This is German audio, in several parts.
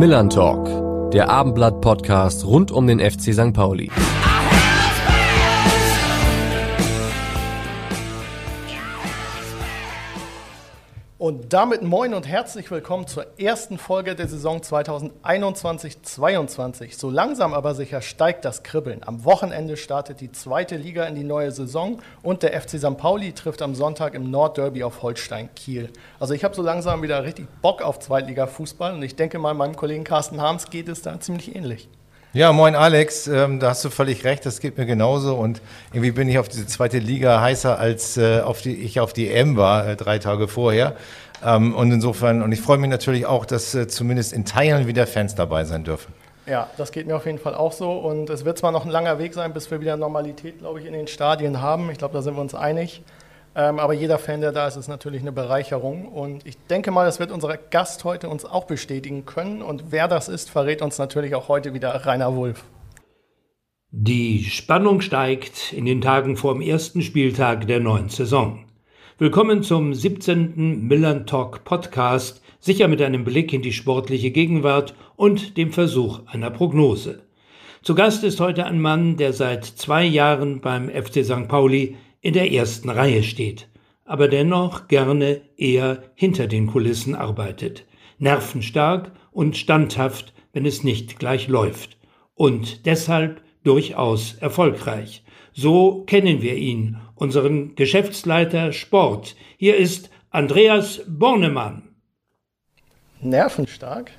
Millern Talk, der Abendblatt-Podcast rund um den FC St. Pauli. Und damit moin und herzlich willkommen zur ersten Folge der Saison 2021-22. So langsam aber sicher steigt das Kribbeln. Am Wochenende startet die zweite Liga in die neue Saison und der FC St. Pauli trifft am Sonntag im Nordderby auf Holstein Kiel. Also ich habe so langsam wieder richtig Bock auf Zweitliga-Fußball und ich denke mal, meinem Kollegen Carsten Harms geht es da ziemlich ähnlich. Ja, moin Alex, ähm, da hast du völlig recht, das geht mir genauso und irgendwie bin ich auf diese zweite Liga heißer, als äh, auf die, ich auf die M war, äh, drei Tage vorher. Ähm, und insofern, und ich freue mich natürlich auch, dass äh, zumindest in Teilen wieder Fans dabei sein dürfen. Ja, das geht mir auf jeden Fall auch so. Und es wird zwar noch ein langer Weg sein, bis wir wieder Normalität, glaube ich, in den Stadien haben. Ich glaube, da sind wir uns einig. Ähm, aber jeder Fan, der da ist, ist natürlich eine Bereicherung. Und ich denke mal, das wird unser Gast heute uns auch bestätigen können. Und wer das ist, verrät uns natürlich auch heute wieder Rainer Wulff. Die Spannung steigt in den Tagen vor dem ersten Spieltag der neuen Saison. Willkommen zum 17. Millern Talk Podcast, sicher mit einem Blick in die sportliche Gegenwart und dem Versuch einer Prognose. Zu Gast ist heute ein Mann, der seit zwei Jahren beim FC St. Pauli in der ersten Reihe steht, aber dennoch gerne eher hinter den Kulissen arbeitet. Nervenstark und standhaft, wenn es nicht gleich läuft. Und deshalb durchaus erfolgreich. So kennen wir ihn, unseren Geschäftsleiter Sport. Hier ist Andreas Bornemann. Nervenstark?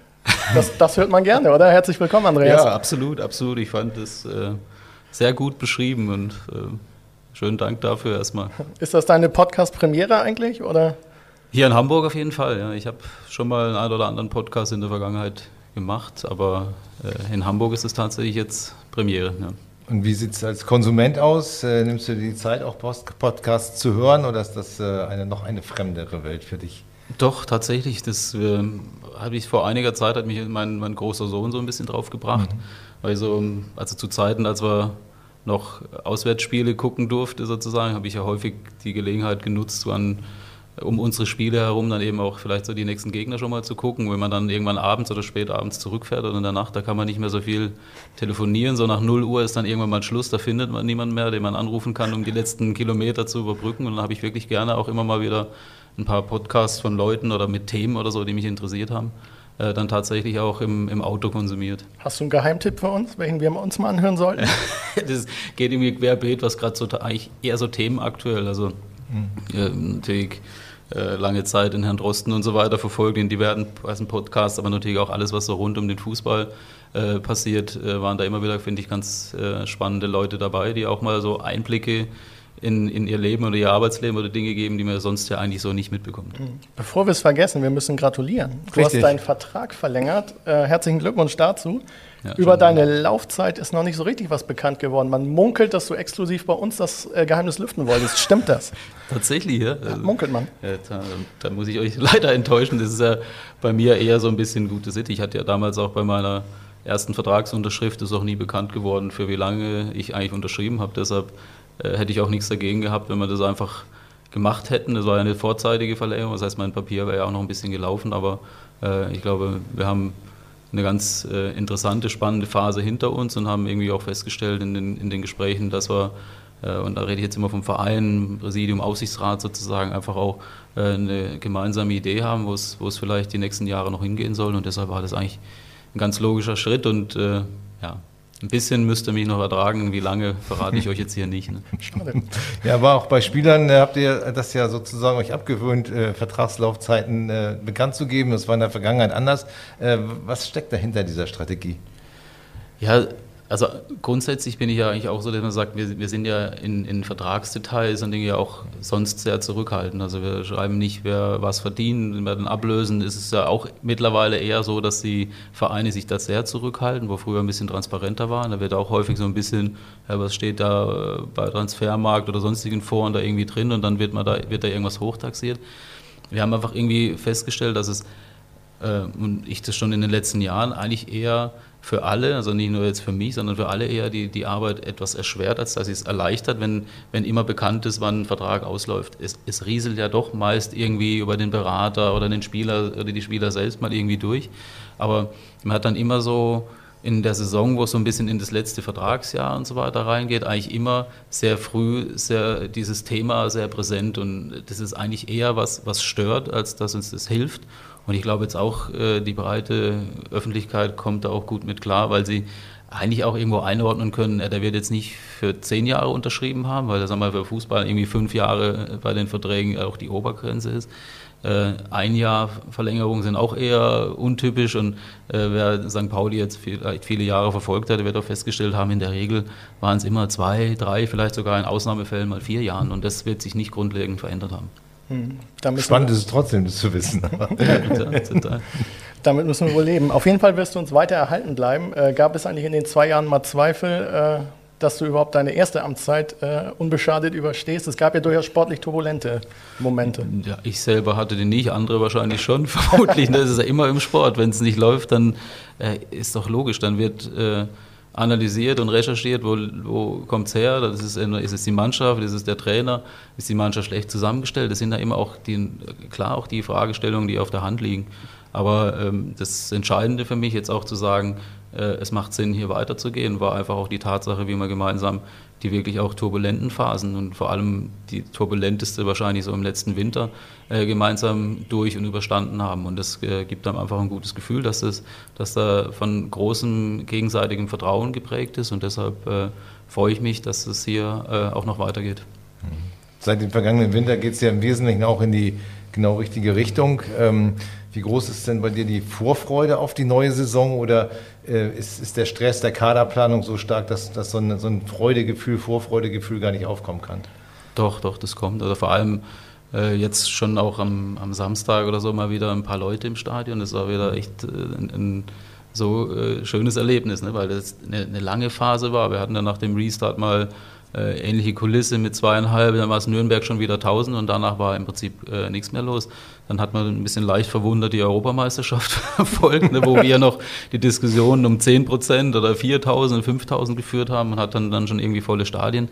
Das, das hört man gerne, oder? Herzlich willkommen, Andreas. Ja, absolut, absolut. Ich fand es äh, sehr gut beschrieben und äh, Schönen Dank dafür erstmal. Ist das deine Podcast-Premiere eigentlich? Oder? Hier in Hamburg auf jeden Fall. Ja. Ich habe schon mal einen oder anderen Podcast in der Vergangenheit gemacht, aber äh, in Hamburg ist es tatsächlich jetzt Premiere. Ja. Und wie sieht es als Konsument aus? Äh, nimmst du dir die Zeit, auch Post Podcasts zu hören oder ist das äh, eine, noch eine fremdere Welt für dich? Doch, tatsächlich. Das äh, habe ich vor einiger Zeit, hat mich mein, mein großer Sohn so ein bisschen drauf gebracht. Mhm. Also, also zu Zeiten, als wir noch Auswärtsspiele gucken durfte, sozusagen, habe ich ja häufig die Gelegenheit genutzt, an, um unsere Spiele herum dann eben auch vielleicht so die nächsten Gegner schon mal zu gucken. Wenn man dann irgendwann abends oder spät abends zurückfährt oder in der Nacht, da kann man nicht mehr so viel telefonieren. So nach 0 Uhr ist dann irgendwann mal Schluss, da findet man niemanden mehr, den man anrufen kann, um die letzten Kilometer zu überbrücken. Und dann habe ich wirklich gerne auch immer mal wieder ein paar Podcasts von Leuten oder mit Themen oder so, die mich interessiert haben äh, dann tatsächlich auch im, im Auto konsumiert. Hast du einen Geheimtipp für uns, welchen wir uns mal anhören sollten? das geht irgendwie querbeet, was gerade so eigentlich eher so Themen aktuell, also mhm. natürlich äh, lange Zeit in Herrn Drosten und so weiter verfolgt, in diversen Podcasts, aber natürlich auch alles, was so rund um den Fußball äh, passiert, äh, waren da immer wieder, finde ich, ganz äh, spannende Leute dabei, die auch mal so Einblicke in, in ihr Leben oder ihr Arbeitsleben oder Dinge geben, die man sonst ja eigentlich so nicht mitbekommt. Mhm. Bevor wir es vergessen, wir müssen gratulieren. Du Richtig. hast deinen Vertrag verlängert. Äh, herzlichen Glückwunsch dazu. Ja, Über deine gut. Laufzeit ist noch nicht so richtig was bekannt geworden. Man munkelt, dass du exklusiv bei uns das äh, Geheimnis lüften wolltest. Stimmt das? Tatsächlich, ja. ja munkelt man. Ja, da, da, muss ich euch leider enttäuschen. Das ist ja bei mir eher so ein bisschen gute Sitte. Ich hatte ja damals auch bei meiner ersten Vertragsunterschrift, ist auch nie bekannt geworden, für wie lange ich eigentlich unterschrieben habe. Deshalb äh, hätte ich auch nichts dagegen gehabt, wenn wir das einfach gemacht hätten. Das war ja eine vorzeitige Verlängerung, das heißt, mein Papier wäre ja auch noch ein bisschen gelaufen, aber äh, ich glaube, wir haben eine ganz äh, interessante, spannende Phase hinter uns und haben irgendwie auch festgestellt in den, in den Gesprächen, dass wir, äh, und da rede ich jetzt immer vom Verein, Präsidium, Aufsichtsrat sozusagen, einfach auch äh, eine gemeinsame Idee haben, wo es, wo es vielleicht die nächsten Jahre noch hingehen soll. Und deshalb war das eigentlich ein ganz logischer Schritt und äh, ja, ein bisschen müsst ihr mich noch ertragen, wie lange verrate ich euch jetzt hier nicht. Ne? Ja, aber auch bei Spielern äh, habt ihr das ja sozusagen euch abgewöhnt, äh, Vertragslaufzeiten äh, bekannt zu geben. Das war in der Vergangenheit anders. Äh, was steckt dahinter dieser Strategie? Ja, also grundsätzlich bin ich ja eigentlich auch so, dass man sagt, wir, wir sind ja in, in Vertragsdetails und Dinge ja auch sonst sehr zurückhaltend. Also wir schreiben nicht, wer was verdient, wenn wir dann ablösen, ist es ja auch mittlerweile eher so, dass die Vereine sich da sehr zurückhalten, wo früher ein bisschen transparenter waren. Da wird auch häufig so ein bisschen, ja, was steht da äh, bei Transfermarkt oder sonstigen Foren da irgendwie drin und dann wird, man da, wird da irgendwas hochtaxiert. Wir haben einfach irgendwie festgestellt, dass es und ich das schon in den letzten Jahren eigentlich eher für alle, also nicht nur jetzt für mich, sondern für alle eher die, die Arbeit etwas erschwert, als dass es erleichtert, wenn, wenn immer bekannt ist, wann ein Vertrag ausläuft. Es, es rieselt ja doch meist irgendwie über den Berater oder den Spieler oder die Spieler selbst mal irgendwie durch. Aber man hat dann immer so in der Saison, wo es so ein bisschen in das letzte Vertragsjahr und so weiter reingeht, eigentlich immer sehr früh sehr, dieses Thema sehr präsent und das ist eigentlich eher was, was stört, als dass uns das hilft. Und ich glaube jetzt auch, äh, die breite Öffentlichkeit kommt da auch gut mit klar, weil sie eigentlich auch irgendwo einordnen können, äh, der wird jetzt nicht für zehn Jahre unterschrieben haben, weil das wir für Fußball irgendwie fünf Jahre bei den Verträgen auch die Obergrenze ist. Äh, ein Jahr Verlängerung sind auch eher untypisch und wer St. Pauli jetzt vielleicht viele Jahre verfolgt hat, wird auch festgestellt haben, in der Regel waren es immer zwei, drei, vielleicht sogar in Ausnahmefällen mal vier Jahren und das wird sich nicht grundlegend verändert haben. Hm. Spannend ist es trotzdem, das zu wissen. Damit müssen wir wohl leben. Auf jeden Fall wirst du uns weiter erhalten bleiben. Äh, gab es eigentlich in den zwei Jahren mal Zweifel, äh, dass du überhaupt deine erste Amtszeit äh, unbeschadet überstehst? Es gab ja durchaus sportlich turbulente Momente. Ja, ich selber hatte die nicht, andere wahrscheinlich schon, vermutlich. Das ist ja immer im Sport. Wenn es nicht läuft, dann äh, ist doch logisch, dann wird äh, analysiert und recherchiert, wo, wo kommt es her, das ist, ist es die Mannschaft, ist es der Trainer, ist die Mannschaft schlecht zusammengestellt, das sind ja immer auch die, klar auch die Fragestellungen, die auf der Hand liegen. Aber ähm, das Entscheidende für mich jetzt auch zu sagen, äh, es macht Sinn, hier weiterzugehen, war einfach auch die Tatsache, wie wir gemeinsam die wirklich auch turbulenten Phasen und vor allem die turbulenteste wahrscheinlich so im letzten Winter äh, gemeinsam durch und überstanden haben. Und das äh, gibt einem einfach ein gutes Gefühl, dass, es, dass da von großem gegenseitigem Vertrauen geprägt ist und deshalb äh, freue ich mich, dass es hier auch noch weitergeht. Seit dem vergangenen Winter geht es ja im Wesentlichen auch in die genau richtige Richtung. Ähm, wie groß ist denn bei dir die Vorfreude auf die neue Saison oder äh, ist, ist, der Stress der Kaderplanung so stark, dass, dass so, ein, so ein Freudegefühl, Vorfreudegefühl gar nicht aufkommen kann? Doch, doch, das kommt. Oder vor allem äh, jetzt schon auch am, am, Samstag oder so mal wieder ein paar Leute im Stadion. Das war wieder echt äh, ein, ein so äh, schönes Erlebnis, ne? weil das eine, eine lange Phase war. Wir hatten dann nach dem Restart mal äh, ähnliche Kulisse mit zweieinhalb, dann war es Nürnberg schon wieder 1000 und danach war im Prinzip äh, nichts mehr los. Dann hat man ein bisschen leicht verwundert die Europameisterschaft verfolgt, ne, wo wir noch die Diskussionen um 10 Prozent oder 4000, 5000 geführt haben und hat dann, dann schon irgendwie volle Stadien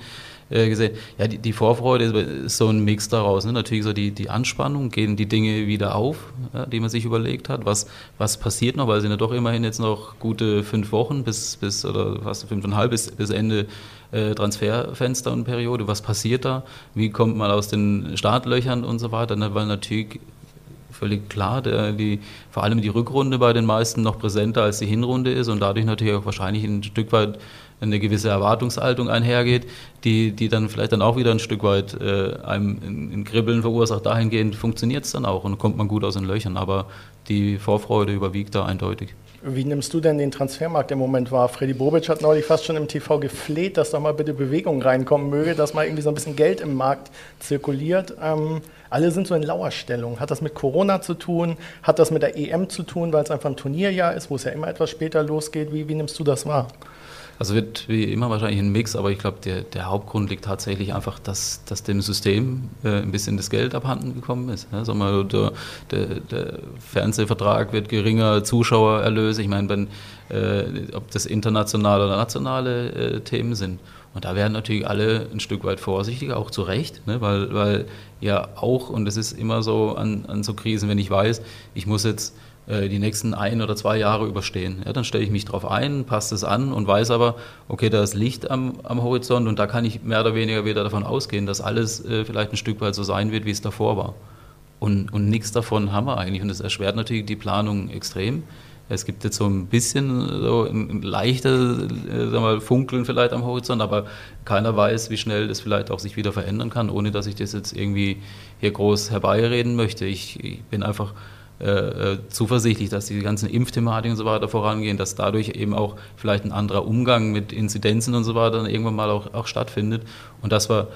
äh, gesehen. Ja, die, die, Vorfreude ist so ein Mix daraus. Ne? Natürlich so die, die Anspannung, gehen die Dinge wieder auf, ja, die man sich überlegt hat. Was, was passiert noch, weil sind ja doch immerhin jetzt noch gute fünf Wochen bis, bis oder fast fünfeinhalb bis, bis Ende äh, Transferfenster und Periode. Was passiert da? Wie kommt man aus den Startlöchern und so weiter? Ne? Weil natürlich völlig klar, der, die, vor allem die Rückrunde bei den meisten noch präsenter als die Hinrunde ist und dadurch natürlich auch wahrscheinlich ein Stück weit eine gewisse Erwartungshaltung einhergeht, die, die dann vielleicht dann auch wieder ein Stück weit äh, einem in, in Kribbeln verursacht. Dahingehend funktioniert es dann auch und kommt man gut aus den Löchern, aber die Vorfreude überwiegt da eindeutig. Wie nimmst du denn den Transfermarkt im Moment wahr? Freddy Bobic hat neulich fast schon im TV gefleht, dass da mal bitte Bewegung reinkommen möge, dass mal irgendwie so ein bisschen Geld im Markt zirkuliert. Ähm, alle sind so in Lauerstellung. Hat das mit Corona zu tun? Hat das mit der EM zu tun, weil es einfach ein Turnierjahr ist, wo es ja immer etwas später losgeht? Wie, wie nimmst du das wahr? Also wird wie immer wahrscheinlich ein Mix, aber ich glaube, der, der Hauptgrund liegt tatsächlich einfach, dass, dass dem System äh, ein bisschen das Geld abhanden gekommen ist. Ja, sag mal, der, der, der, Fernsehvertrag wird geringer, Zuschauererlöse, ich meine, äh, ob das internationale oder nationale äh, Themen sind. Und da werden natürlich alle ein Stück weit vorsichtiger, auch zu Recht, ne? weil, weil ja auch, und es ist immer so an, an so Krisen, wenn ich weiß, ich muss jetzt äh, die nächsten ein oder zwei Jahre überstehen. Ja, dann stelle ich mich darauf ein, passe es an und weiß aber, okay, da ist Licht am, am, Horizont und da kann ich mehr oder weniger wieder davon ausgehen, dass alles äh, vielleicht ein Stück weit so sein wird, wie es davor war. Und, und nichts davon haben wir eigentlich und das erschwert natürlich die Planung extrem. Es gibt jetzt so ein bisschen so ein leichtes äh, mal, Funkeln vielleicht am Horizont, aber keiner weiß, wie schnell das vielleicht auch sich wieder verändern kann, ohne dass ich das jetzt irgendwie hier groß herbeireden möchte. Ich, ich bin einfach äh, äh, zuversichtlich, dass die ganzen Impfthematiken und so weiter vorangehen, dass dadurch eben auch vielleicht ein anderer Umgang mit Inzidenzen und so weiter irgendwann mal auch, auch stattfindet. Und dass wir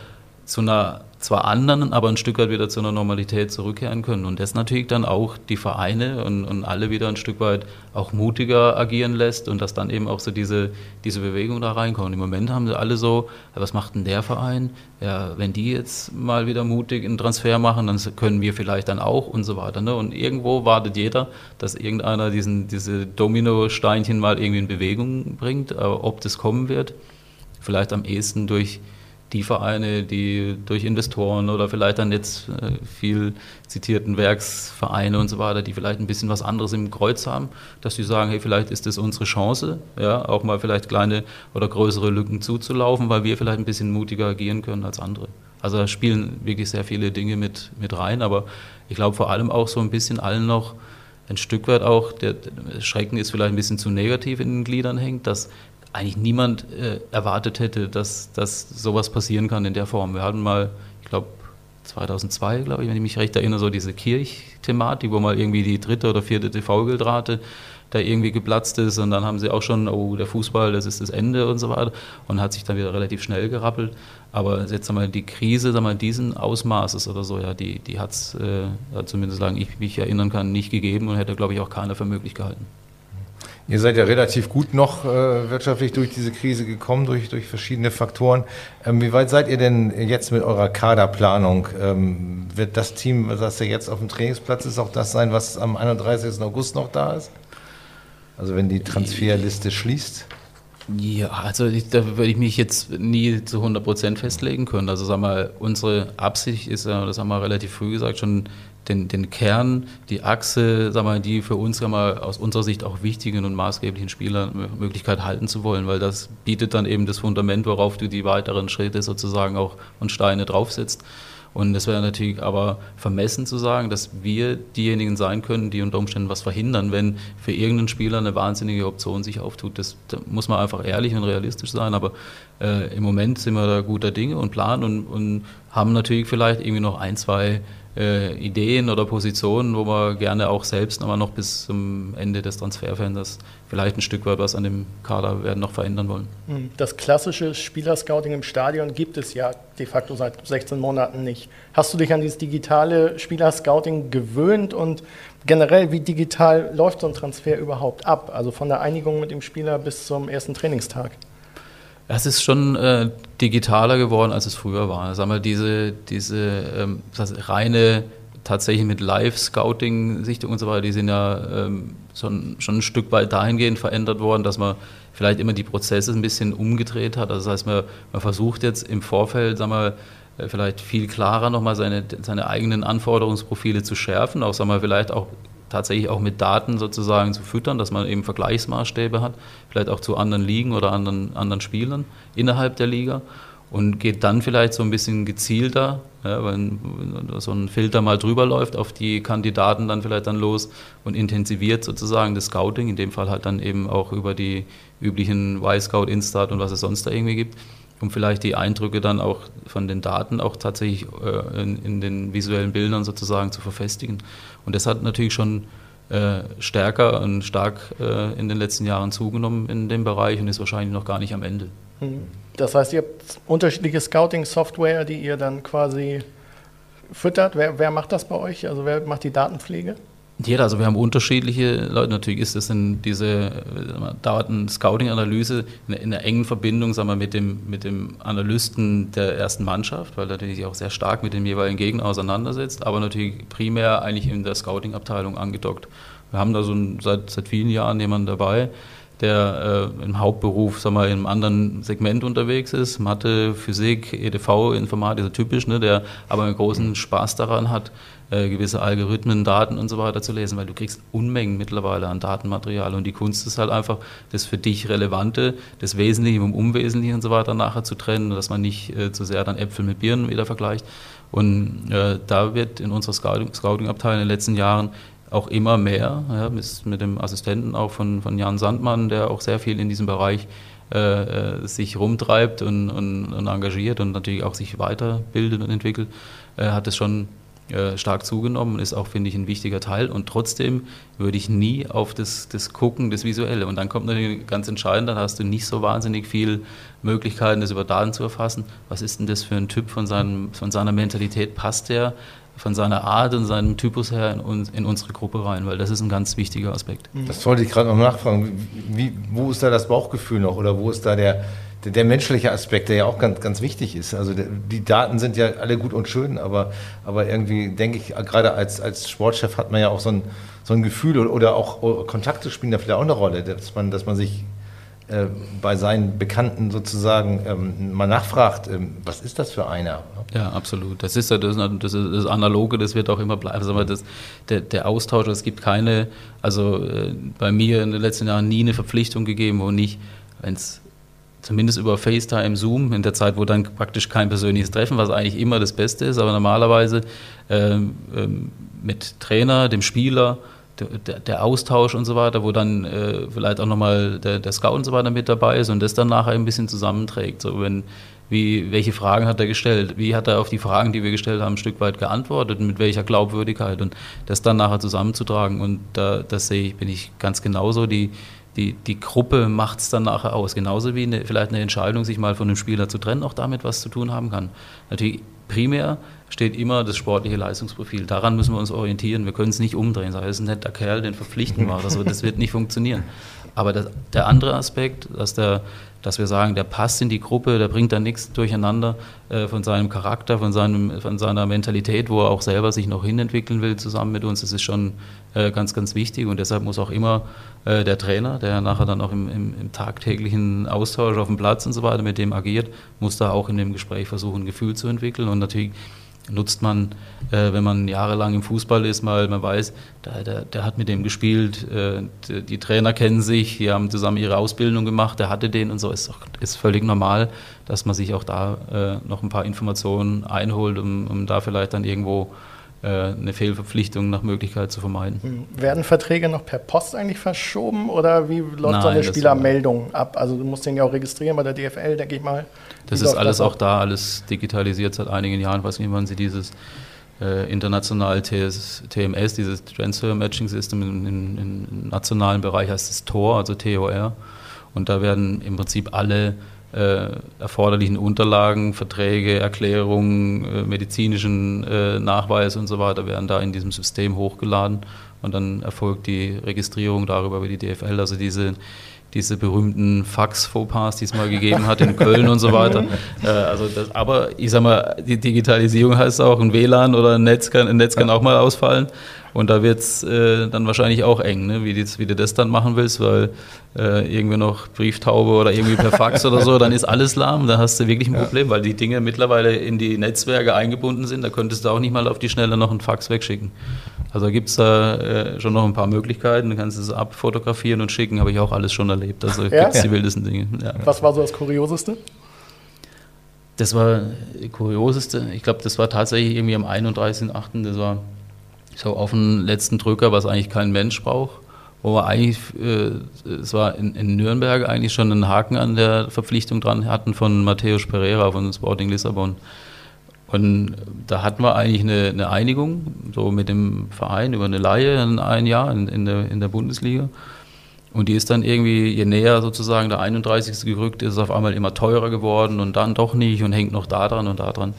zu einer zwar anderen, aber ein Stück weit wieder zu einer Normalität zurückkehren können. Und das natürlich dann auch die Vereine und, und alle wieder ein Stück weit auch mutiger agieren lässt und dass dann eben auch so diese, diese Bewegung da reinkommt. Im Moment haben sie alle so, was macht denn der Verein? Ja, wenn die jetzt mal wieder mutig einen Transfer machen, dann können wir vielleicht dann auch und so weiter. Ne? Und irgendwo wartet jeder, dass irgendeiner diesen, diese Domino-Steinchen mal irgendwie in Bewegung bringt. Aber ob das kommen wird, vielleicht am ehesten durch die Vereine, die durch Investoren oder vielleicht dann jetzt äh, viel zitierten Werksvereine und so weiter, die vielleicht ein bisschen was anderes im Kreuz haben, dass sie sagen, hey, vielleicht ist das unsere Chance, ja, auch mal vielleicht kleine oder größere Lücken zuzulaufen, weil wir vielleicht ein bisschen mutiger agieren können als andere. Also da spielen wirklich sehr viele Dinge mit, mit rein, aber ich glaube vor allem auch so ein bisschen allen noch ein Stück weit auch, der Schrecken ist vielleicht ein bisschen zu negativ in den Gliedern hängt, dass eigentlich niemand äh, erwartet hätte, dass, dass sowas passieren kann in der Form. Wir hatten mal, ich glaube, 2002, glaube ich, wenn ich mich recht erinnere, so diese Kirch-Thematik, wo mal irgendwie die dritte oder vierte TV-Gildrate da irgendwie geplatzt ist und dann haben sie auch schon, oh, der Fußball, das ist das Ende und so weiter und hat sich dann wieder relativ schnell gerappelt. Aber jetzt einmal die Krise, sagen wir, diesen Ausmaßes oder so, ja, die, die hat es, äh, zumindest solange ich mich erinnern kann, nicht gegeben und hätte, glaube ich, auch keiner für möglich gehalten. Ihr seid ja relativ gut noch äh, wirtschaftlich durch diese Krise gekommen, durch, durch verschiedene Faktoren. Ähm, wie weit seid ihr denn jetzt mit eurer Kaderplanung? Ähm, wird das Team, das ja jetzt auf dem Trainingsplatz ist, auch das sein, was am 31. August noch da ist? Also wenn die Transferliste schließt? Ja, also ich, da würde ich mich jetzt nie zu 100 Prozent festlegen können. Also sag mal, unsere Absicht ist ja, das haben wir relativ früh gesagt, schon den, den Kern, die Achse, sag mal, die für uns sag mal, aus unserer Sicht auch wichtigen und maßgeblichen Spieler Möglichkeit halten zu wollen, weil das bietet dann eben das Fundament, worauf du die weiteren Schritte sozusagen auch und Steine draufsetzt. Und es wäre natürlich aber vermessen zu sagen, dass wir diejenigen sein können, die unter Umständen was verhindern, wenn für irgendeinen Spieler eine wahnsinnige Option sich auftut. Das, da muss man einfach ehrlich und realistisch sein. Aber äh, im Moment sind wir da guter Dinge und planen und, und haben natürlich vielleicht irgendwie noch ein, zwei äh, Ideen oder Positionen, wo wir gerne auch selbst nochmal noch bis zum Ende des Transferfensters vielleicht ein Stück weit was an dem Kader werden noch verändern wollen. Hm, das klassische Spielerscouting im Stadion gibt es ja de facto seit 16 Monaten nicht. Hast du dich an dieses digitale Spielerscouting gewöhnt und generell, wie digital läuft so ein Transfer überhaupt ab? Also von der Einigung mit dem Spieler bis zum ersten Trainingstag? Es ist schon äh, digitaler geworden, als es früher war. Sag mal, diese, diese ähm, das reine tatsächlich mit Live-Scouting-Sichtung und so weiter, die sind ja ähm, schon, schon ein Stück weit dahingehend verändert worden, dass man vielleicht immer die Prozesse ein bisschen umgedreht hat. Also das heißt, man, man versucht jetzt im Vorfeld, sag mal, äh, vielleicht viel klarer nochmal seine, seine eigenen Anforderungsprofile zu schärfen, auch sag mal, vielleicht auch tatsächlich auch mit Daten sozusagen zu füttern, dass man eben Vergleichsmaßstäbe hat, vielleicht auch zu anderen Ligen oder anderen, anderen Spielern innerhalb der Liga und geht dann vielleicht so ein bisschen gezielter, ja, wenn, so ein Filter mal drüber läuft, auf die Kandidaten dann vielleicht dann los und intensiviert sozusagen das Scouting, in dem Fall halt dann eben auch über die üblichen Y-Scout, Instat und was es sonst da irgendwie gibt um vielleicht die Eindrücke dann auch von den Daten auch tatsächlich äh, in, in, den visuellen Bildern sozusagen zu verfestigen. Und das hat natürlich schon äh, stärker und stark äh, in den letzten Jahren zugenommen in dem Bereich und ist wahrscheinlich noch gar nicht am Ende. Hm. Das heißt, ihr habt unterschiedliche Scouting-Software, die ihr dann quasi füttert. Wer, wer macht das bei euch? Also wer macht die Datenpflege? Jeder, also wir haben unterschiedliche Leute. Natürlich ist es in diese Daten-Scouting-Analyse in, in einer engen Verbindung sagen wir, mit, dem, mit dem Analysten der ersten Mannschaft, weil er natürlich auch sehr stark mit dem jeweiligen Gegner auseinandersetzt, aber natürlich primär eigentlich in der Scouting-Abteilung angedockt. Wir haben da so ein, seit, seit vielen Jahren jemanden dabei, der äh, im Hauptberuf sagen wir, in einem anderen Segment unterwegs ist, Mathe, Physik, EDV, Informatik, so typisch, ne, der aber einen großen Spaß daran hat, äh, gewisse Algorithmen, Daten und so weiter zu lesen, weil du kriegst Unmengen mittlerweile an Datenmaterial und die Kunst ist halt einfach, das für dich Relevante, das Wesentliche vom Unwesentlichen und so weiter nachher zu trennen, dass man nicht äh, zu sehr dann Äpfel mit Birnen wieder vergleicht. Und äh, da wird in unserer Scouting-Abteilung Scouting in den letzten Jahren auch immer mehr, ja, mit, mit, dem Assistenten auch von, von Jan Sandmann, der auch sehr viel in diesem Bereich äh, äh sich rumtreibt und, und, und, engagiert und natürlich auch sich weiterbildet und entwickelt, hat es schon äh, stark zugenommen und ist auch, finde ich, ein wichtiger Teil. Und trotzdem würde ich nie auf das, das Gucken, das Visuelle. Und dann kommt natürlich ganz entscheidend, dann hast du nicht so wahnsinnig viel Möglichkeiten, das über Daten zu erfassen. Was ist denn das für ein Typ von, seinem, von seiner Mentalität? Passt der von seiner Art und seinem Typus her in, uns, in unsere Gruppe rein? Weil das ist ein ganz wichtiger Aspekt. Das wollte ich gerade noch nachfragen. Wie, wo ist da das Bauchgefühl noch oder wo ist da der, der, menschliche Aspekt, der ja auch ganz, ganz wichtig ist. Also die Daten sind ja alle gut und schön, aber, aber irgendwie denke ich, gerade als, als Sportchef hat man ja auch so ein, so ein Gefühl oder auch Kontakte spielen da vielleicht auch eine Rolle, dass man, dass man sich äh, bei seinen Bekannten sozusagen ähm, mal nachfragt, ähm, was ist das für einer? Ja, absolut. Das ist ja das, das, ist das Analoge, das wird auch immer bleiben. Also das, der, der Austausch, es gibt keine, also äh, bei mir in den letzten Jahren nie eine Verpflichtung gegeben, wo nicht, wenn es zumindest über FaceTime, Zoom, in der Zeit, wo dann praktisch kein persönliches Treffen, was eigentlich immer das Beste ist, aber normalerweise ähm, ähm, mit Trainer, dem Spieler, der, der, Austausch und so weiter, wo dann äh, vielleicht auch nochmal der, der Scout und so weiter mit dabei ist und das dann nachher ein bisschen zusammenträgt. So wenn, wie, welche Fragen hat er gestellt? Wie hat er auf die Fragen, die wir gestellt haben, ein Stück weit geantwortet mit welcher Glaubwürdigkeit und das dann nachher zusammenzutragen und da, das sehe ich, bin ich ganz genauso. Die, die, die Gruppe macht es dann nachher aus. Genauso wie eine, vielleicht eine Entscheidung, sich mal von einem Spieler zu trennen, auch damit was zu tun haben kann. Natürlich primär steht immer das sportliche Leistungsprofil. Daran müssen wir uns orientieren. Wir können es nicht umdrehen. Das ist ein netter Kerl, den verpflichten wir. Also das wird nicht funktionieren. Aber das, der andere Aspekt, dass, der, dass wir sagen, der passt in die Gruppe, der bringt da nichts durcheinander äh, von seinem Charakter, von, seinem, von seiner Mentalität, wo er auch selber sich noch hinentwickeln will zusammen mit uns, das ist schon äh, ganz, ganz wichtig. Und deshalb muss auch immer äh, der Trainer, der nachher dann auch im, im, im, tagtäglichen Austausch auf dem Platz und so weiter mit dem agiert, muss da auch in dem Gespräch versuchen, ein Gefühl zu entwickeln. Und natürlich nutzt man, äh, wenn man jahrelang im Fußball ist, mal man weiß, der, der, der hat mit dem gespielt, äh, die, die, Trainer kennen sich, die haben zusammen ihre Ausbildung gemacht, der hatte den und so. Ist, ist völlig normal, dass man sich auch da äh, noch ein paar Informationen einholt, um, um da vielleicht dann irgendwo eine Fehlverpflichtung nach Möglichkeit zu vermeiden. Hm. Werden Verträge noch per Post eigentlich verschoben oder wie läuft Nein, so eine Spielermeldung ab? Also du musst den ja auch registrieren bei der DFL, denke ich mal. Das ist alles auch da, alles digitalisiert seit einigen Jahren. Ich weiß nicht, wann sie dieses äh, international TS, TMS, dieses Transfer Matching System im nationalen Bereich heißt es TOR, also TOR. Und da werden im Prinzip alle äh, erforderlichen Unterlagen, Verträge, Erklärungen, äh, medizinischen äh, Nachweis und so weiter werden da in diesem System hochgeladen und dann erfolgt die Registrierung darüber über die DFL. Also diese diese berühmten Fax-Fauxpas, die es mal gegeben hat in Köln und so weiter. Äh, also das, aber ich sag mal, die Digitalisierung heißt auch, ein WLAN oder ein Netz kann, ein Netz kann auch mal ausfallen. Und da wird es äh, dann wahrscheinlich auch eng, ne? wie, wie, du das dann machen willst, weil äh, irgendwie noch Brieftaube oder irgendwie per Fax oder so, dann ist alles lahm, dann hast du wirklich ein Problem, ja. weil die Dinge mittlerweile in die Netzwerke eingebunden sind, da könntest du auch nicht mal auf die Schnelle noch einen Fax wegschicken. Also gibt es da äh, schon noch ein paar Möglichkeiten, du kannst es abfotografieren und schicken, habe ich auch alles schon erlebt, also ja? gibt es die wildesten Dinge. Ja. Was war so das Kurioseste? Das war das Kurioseste, ich glaube, das war tatsächlich irgendwie am 31.08., das war so auf den letzten Drücker, was eigentlich kein Mensch braucht. Wo wir eigentlich, äh, es war in, in, Nürnberg eigentlich schon einen Haken an der Verpflichtung dran hatten von Matthäus Pereira von Sporting Lissabon. Und da hatten wir eigentlich eine, eine, Einigung, so mit dem Verein über eine Laie in ein Jahr in, in, der, in der Bundesliga. Und die ist dann irgendwie, je näher sozusagen der 31. gerückt ist, auf einmal immer teurer geworden und dann doch nicht und hängt noch da dran und da dran.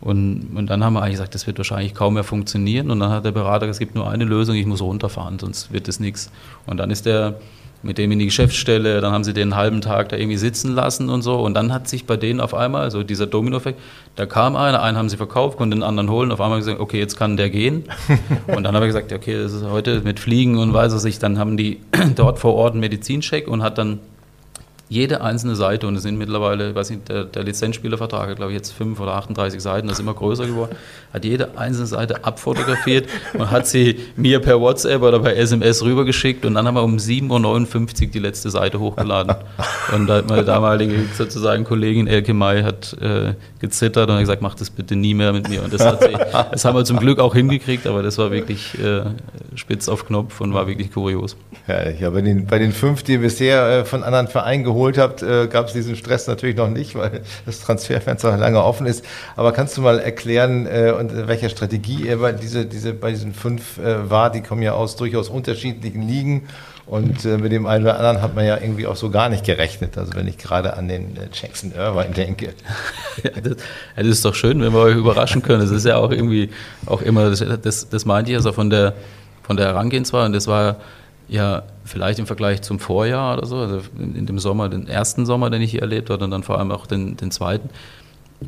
Und, und dann haben wir eigentlich gesagt, das wird wahrscheinlich kaum mehr funktionieren. Und dann hat der Berater gesagt, es gibt nur eine Lösung, ich muss runterfahren, sonst wird das nichts. Und dann ist der mit dem in die Geschäftsstelle, dann haben sie den einen halben Tag da irgendwie sitzen lassen und so. Und dann hat sich bei denen auf einmal, so dieser Domino-Effekt, da kam einer, einen haben sie verkauft, konnten den anderen holen, auf einmal gesagt, okay, jetzt kann der gehen. und dann habe ich gesagt, okay, das ist heute mit Fliegen und weiß es nicht, dann haben die dort vor Ort einen Medizincheck und hat dann jede einzelne Seite, und es sind mittlerweile, ich weiß nicht, der, der Lizenzspielervertrag hat, glaube ich, jetzt fünf oder 38 Seiten, das ist immer größer geworden, hat jede einzelne Seite abfotografiert und hat sie mir per WhatsApp oder per SMS rübergeschickt und dann haben wir um 7.59 Uhr die letzte Seite hochgeladen. Und da hat meine damalige sozusagen Kollegin Elke May hat äh, gezittert und hat gesagt, mach das bitte nie mehr mit mir. Und das, hat sie, das haben wir zum Glück auch hingekriegt, aber das war wirklich äh, spitz auf Knopf und war wirklich kurios. Ja, ja bei, den, bei den fünf, die bisher äh, von anderen Vereinen geholt geholt habt, äh, gab es diesen Stress natürlich noch nicht, weil das Transferfenster lange offen ist. Aber kannst du mal erklären, äh, und welcher Strategie ihr bei, diese, diese, bei diesen fünf äh, war? Die kommen ja aus durchaus unterschiedlichen Ligen. Und äh, mit dem einen oder anderen hat man ja irgendwie auch so gar nicht gerechnet. Also wenn ich gerade an den äh, Jackson Irvine denke. ja, das, das, ist doch schön, wenn wir euch überraschen können. Das ist ja auch irgendwie auch immer, das, das, das meinte ich also von der, von der Herangehensweise. Und das war ja vielleicht im Vergleich zum Vorjahr oder so, also in, dem Sommer, den ersten Sommer, den ich hier erlebt habe und dann vor allem auch den, den zweiten.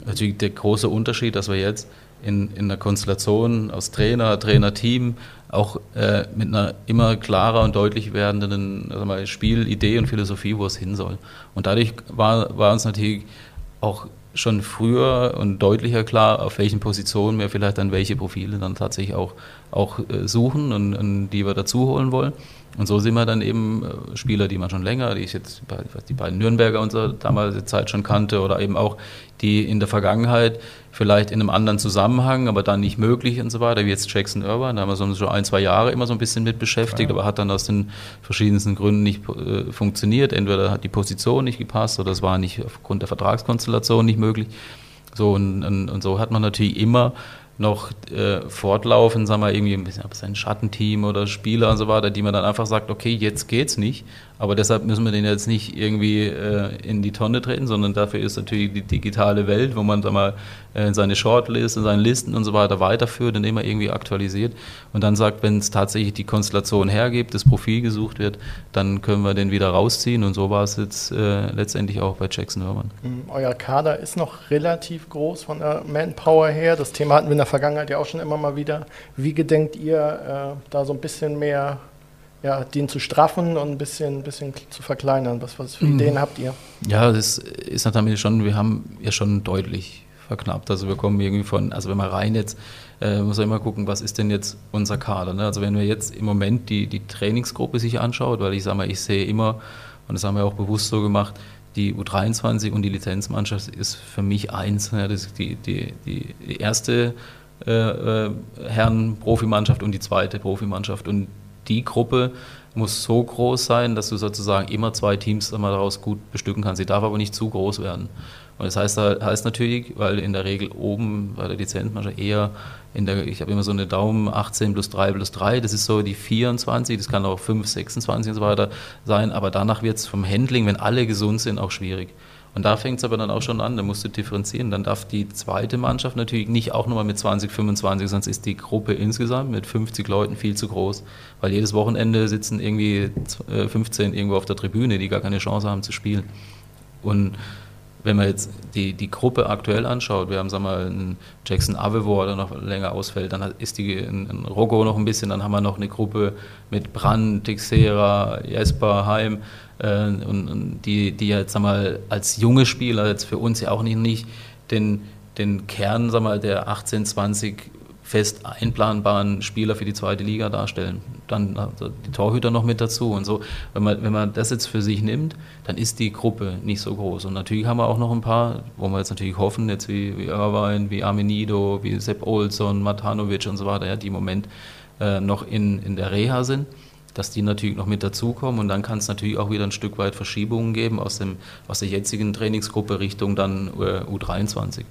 Natürlich der große Unterschied, dass wir jetzt in, in einer Konstellation aus Trainer, Trainerteam, auch äh, mit einer immer klarer und deutlich werdenden also mal, Spielidee und Philosophie, wo es hin soll. Und dadurch war, war uns natürlich auch schon früher und deutlicher klar, auf welchen Positionen wir vielleicht dann welche Profile dann tatsächlich auch, auch äh, suchen und, und die wir dazu holen wollen. Und so sind wir dann eben äh, Spieler, die man schon länger, die ich jetzt die beiden Nürnberger unserer damalige Zeit schon kannte oder eben auch die in der Vergangenheit vielleicht in einem anderen Zusammenhang, aber dann nicht möglich und so weiter, wie jetzt Jackson Irvine, da haben wir so schon ein, zwei Jahre immer so ein bisschen mit beschäftigt, ja. aber hat dann aus den verschiedensten Gründen nicht äh, funktioniert. Entweder hat die Position nicht gepasst oder es war nicht aufgrund der Vertragskonstellation nicht möglich. So und, und, und so hat man natürlich immer noch äh, fortlaufen, sagen wir irgendwie ein bisschen sein Schattenteam oder Spieler und so weiter, die man dann einfach sagt, okay, jetzt geht's nicht, aber deshalb müssen wir den jetzt nicht irgendwie äh, in die Tonne treten, sondern dafür ist natürlich die digitale Welt, wo man da mal äh, seine Shortlist und seine Listen und so weiter weiterführt und immer irgendwie aktualisiert und dann sagt, wenn es tatsächlich die Konstellation hergibt, das Profil gesucht wird, dann können wir den wieder rausziehen und so war es jetzt äh, letztendlich auch bei Jackson Herman. Mhm, euer Kader ist noch relativ groß von der Manpower her. Das Thema hatten wir in der Vergangenheit ja auch schon immer mal wieder. Wie gedenkt ihr, äh, da so ein bisschen mehr ja, den zu straffen und ein bisschen, bisschen zu verkleinern? Was, was für mhm. Ideen habt ihr? Ja, das ist natürlich schon, wir haben ja schon deutlich verknappt. Also wir kommen irgendwie von, also wenn man rein jetzt, äh, muss man immer gucken, was ist denn jetzt unser Kader. Ne? Also wenn wir jetzt im Moment die, die Trainingsgruppe sich anschaut, weil ich sage mal, ich sehe immer, und das haben wir auch bewusst so gemacht, die U23 und die Lizenzmannschaft ist für mich eins. Ja, das ist die, die, die, die erste äh, äh, Herren-Profimannschaft und die zweite Profimannschaft. Und die Gruppe muss so groß sein, dass du sozusagen immer zwei Teams daraus gut bestücken kannst. Sie darf aber nicht zu groß werden. Und das heißt, heißt natürlich, weil in der Regel oben bei der Lizenzmannschaft eher in der, ich habe immer so eine Daumen 18 plus 3 plus 3, das ist so die 24, das kann auch 5, 26 und so weiter sein, aber danach wird es vom Handling, wenn alle gesund sind, auch schwierig. Und da fängt es aber dann auch schon an, da musst du differenzieren. Dann darf die zweite Mannschaft natürlich nicht auch nochmal mit 20, 25, sonst ist die Gruppe insgesamt mit 50 Leuten viel zu groß. Weil jedes Wochenende sitzen irgendwie 15 äh, irgendwo auf der Tribüne, die gar keine Chance haben zu spielen. Und wenn man jetzt die, die Gruppe aktuell anschaut, wir haben sagen wir mal einen Jackson Avevo, der noch länger ausfällt, dann ist die ein, Rocco noch ein bisschen, dann haben wir noch eine Gruppe mit Brand, Tixera, Jesper, Heim äh, und, und, die, die jetzt sagen wir mal als junge Spieler jetzt für uns ja auch nicht, nicht den, den Kern sagen wir mal, der 18, 20 fest einplanbaren Spieler für die zweite Liga darstellen. Dann also die Torhüter noch mit dazu und so. Wenn man, wenn man das jetzt für sich nimmt, dann ist die Gruppe nicht so groß. Und natürlich haben wir auch noch ein paar, wo wir jetzt natürlich hoffen, jetzt wie, wie Irvine, wie Armenido, wie Sepp Olsson, Matanovic und so weiter, ja, die im Moment äh, noch in, in der Reha sind dass die natürlich noch mit dazukommen und dann kann es natürlich auch wieder ein Stück weit Verschiebungen geben aus, dem, aus der jetzigen Trainingsgruppe Richtung dann äh, U23.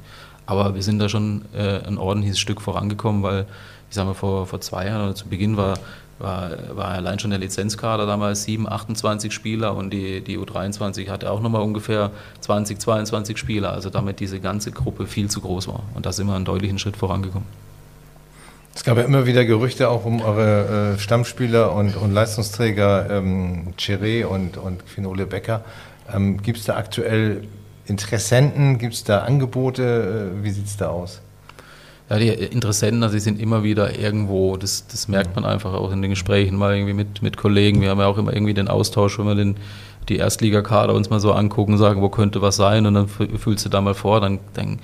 Aber wir sind da schon äh, ein ordentliches Stück vorangekommen, weil, ich sage mal, vor, vor zwei Jahren oder zu Beginn war, war, war allein schon der Lizenzkader damals 7, 28 Spieler und die, die U23 hatte auch nochmal ungefähr 20, 22 Spieler. Also damit diese ganze Gruppe viel zu groß war. Und da sind wir einen deutlichen Schritt vorangekommen. Es gab ja immer wieder Gerüchte auch um eure äh, Stammspieler und, und Leistungsträger ähm, Chiré und, und Finole Becker. Ähm, Gibt es da aktuell Interessenten? Gibt es da Angebote? Äh, wie sieht es da aus? Ja, die Interessenten, also die sind immer wieder irgendwo, das, das merkt man einfach auch in den Gesprächen mal irgendwie mit, mit Kollegen. Wir haben ja auch immer irgendwie den Austausch, wenn wir den, die Erstligakader uns mal so angucken, sagen, wo könnte was sein und dann fühlst du da mal vor, dann, dann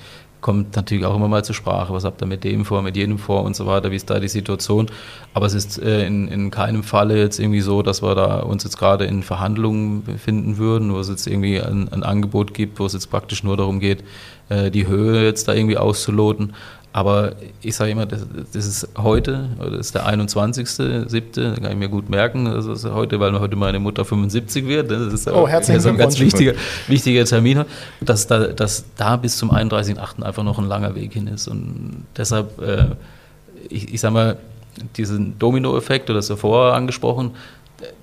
kommt natürlich auch immer mal zur Sprache, was habt ihr mit dem vor, mit jenem vor und so weiter, wie ist da die Situation. Aber es ist äh, in, in keinem Falle jetzt irgendwie so, dass wir da uns jetzt gerade in Verhandlungen befinden würden, wo es jetzt irgendwie ein, ein Angebot gibt, wo es jetzt praktisch nur darum geht, äh, die Höhe jetzt da irgendwie auszuloten. Aber ich sage immer, das, das, ist heute, das ist der 21.07., da kann ich mir gut merken, das ist heute, weil heute meine Mutter 75 wird. Das ist, oh, herzlichen das ist ein ganz wichtiger, wichtiger Termin, dass da, dass da bis zum 31.08. einfach noch ein langer Weg hin ist. Und deshalb, äh, ich, ich sage mal, diesen Dominoeffekt, du hast ja vorher angesprochen,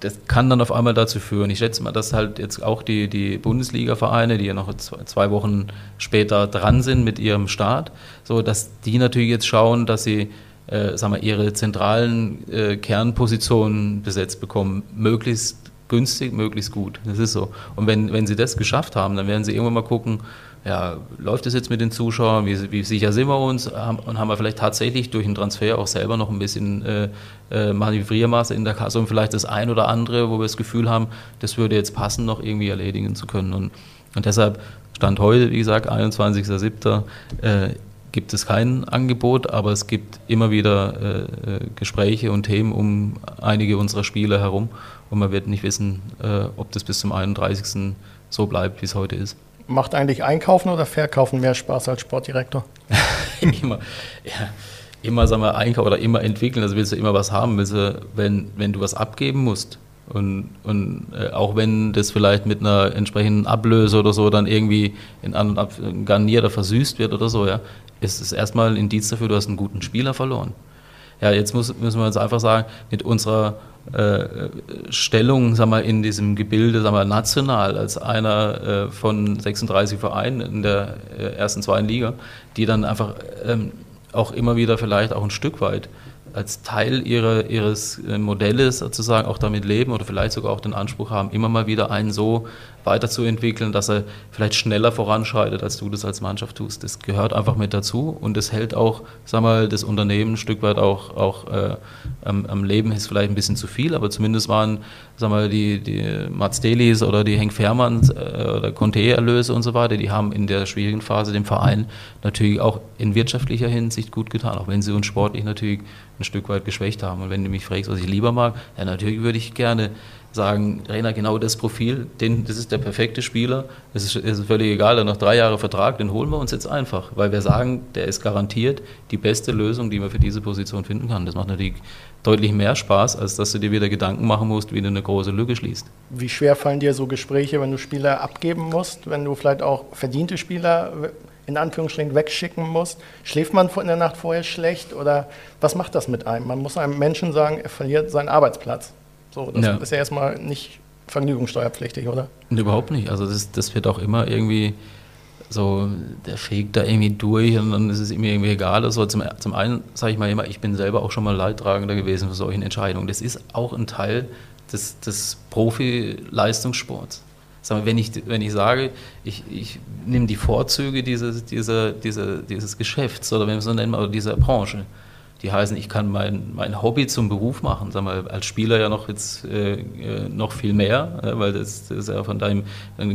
das kann dann auf einmal dazu führen. Ich schätze mal, dass halt jetzt auch die, die Bundesliga-Vereine, die ja noch zwei Wochen später dran sind mit ihrem Start, so dass die natürlich jetzt schauen, dass sie äh, sagen wir, ihre zentralen äh, Kernpositionen besetzt bekommen, möglichst günstig, möglichst gut. Das ist so. Und wenn, wenn sie das geschafft haben, dann werden sie irgendwann mal gucken, ja, läuft es jetzt mit den Zuschauern, wie, wie, sicher sind wir uns und haben wir vielleicht tatsächlich durch den Transfer auch selber noch ein bisschen äh, äh, Manövriermaße in der Kasse und vielleicht das ein oder andere, wo wir das Gefühl haben, das würde jetzt passen, noch irgendwie erledigen zu können. Und, und deshalb stand heute, wie gesagt, 21.07. Äh, gibt es kein Angebot, aber es gibt immer wieder äh, äh, Gespräche und Themen um einige unserer Spiele herum und man wird nicht wissen, äh, ob das bis zum 31. so bleibt, wie es heute ist. Macht eigentlich Einkaufen oder Verkaufen mehr Spaß als Sportdirektor? immer, ja, immer sagen wir, einkaufen oder immer entwickeln. Also willst du immer was haben, willst du, wenn, wenn du was abgeben musst. Und, und äh, auch wenn das vielleicht mit einer entsprechenden Ablöse oder so dann irgendwie in an und garniert oder versüßt wird oder so, ja, ist es erstmal ein Indiz dafür, du hast einen guten Spieler verloren. Ja, jetzt muss, müssen wir uns einfach sagen, mit unserer Stellung sag mal, in diesem Gebilde sag mal, national als einer äh, von 36 Vereinen in der äh, ersten zweiten Liga, die dann einfach ähm, auch immer wieder vielleicht auch ein Stück weit als Teil ihrer, ihres äh, Modells sozusagen auch damit leben oder vielleicht sogar auch den Anspruch haben, immer mal wieder einen so weiterzuentwickeln, dass er vielleicht schneller voranschreitet, als du das als Mannschaft tust. Das gehört einfach mit dazu und das hält auch, sag mal, das Unternehmen ein Stück weit auch, auch äh, am, am, Leben ist vielleicht ein bisschen zu viel, aber zumindest waren, sag mal, die, die Mats Delis oder die Henk Fährmanns äh, oder Conte-Erlöse und so weiter, die haben in der schwierigen Phase dem Verein natürlich auch in wirtschaftlicher Hinsicht gut getan, auch wenn sie uns sportlich natürlich ein Stück weit geschwächt haben. Und wenn du mich fragst, was ich lieber mag, ja, natürlich würde ich gerne sagen, Rainer, genau das Profil, den, das ist der perfekte Spieler, es ist, ist völlig egal, er noch drei Jahre Vertrag, den holen wir uns jetzt einfach, weil wir sagen, der ist garantiert die beste Lösung, die man für diese Position finden kann. Das macht natürlich deutlich mehr Spaß, als dass du dir wieder Gedanken machen musst, wie du eine große Lücke schließt. Wie schwer fallen dir so Gespräche, wenn du Spieler abgeben musst, wenn du vielleicht auch verdiente Spieler in Anführungsstrichen wegschicken musst? Schläft man in der Nacht vorher schlecht oder was macht das mit einem? Man muss einem Menschen sagen, er verliert seinen Arbeitsplatz. So, das ja. ist ja erstmal nicht vergnügungssteuerpflichtig, oder? Überhaupt nicht. Also das, das wird auch immer irgendwie so, der fegt da irgendwie durch und dann ist es ihm irgendwie egal. Also zum, zum einen sage ich mal immer, ich bin selber auch schon mal Leidtragender gewesen für solche Entscheidungen. Das ist auch ein Teil des, des Profi-Leistungssports. Wenn ich, wenn ich sage, ich, ich nehme die Vorzüge dieses, dieser, dieser, dieses Geschäfts oder wenn wir es so nennen, oder dieser Branche, die heißen, ich kann mein, mein Hobby zum Beruf machen. Sag mal, als Spieler ja noch jetzt äh, äh noch viel mehr, äh, weil das, das, ist ja von deinem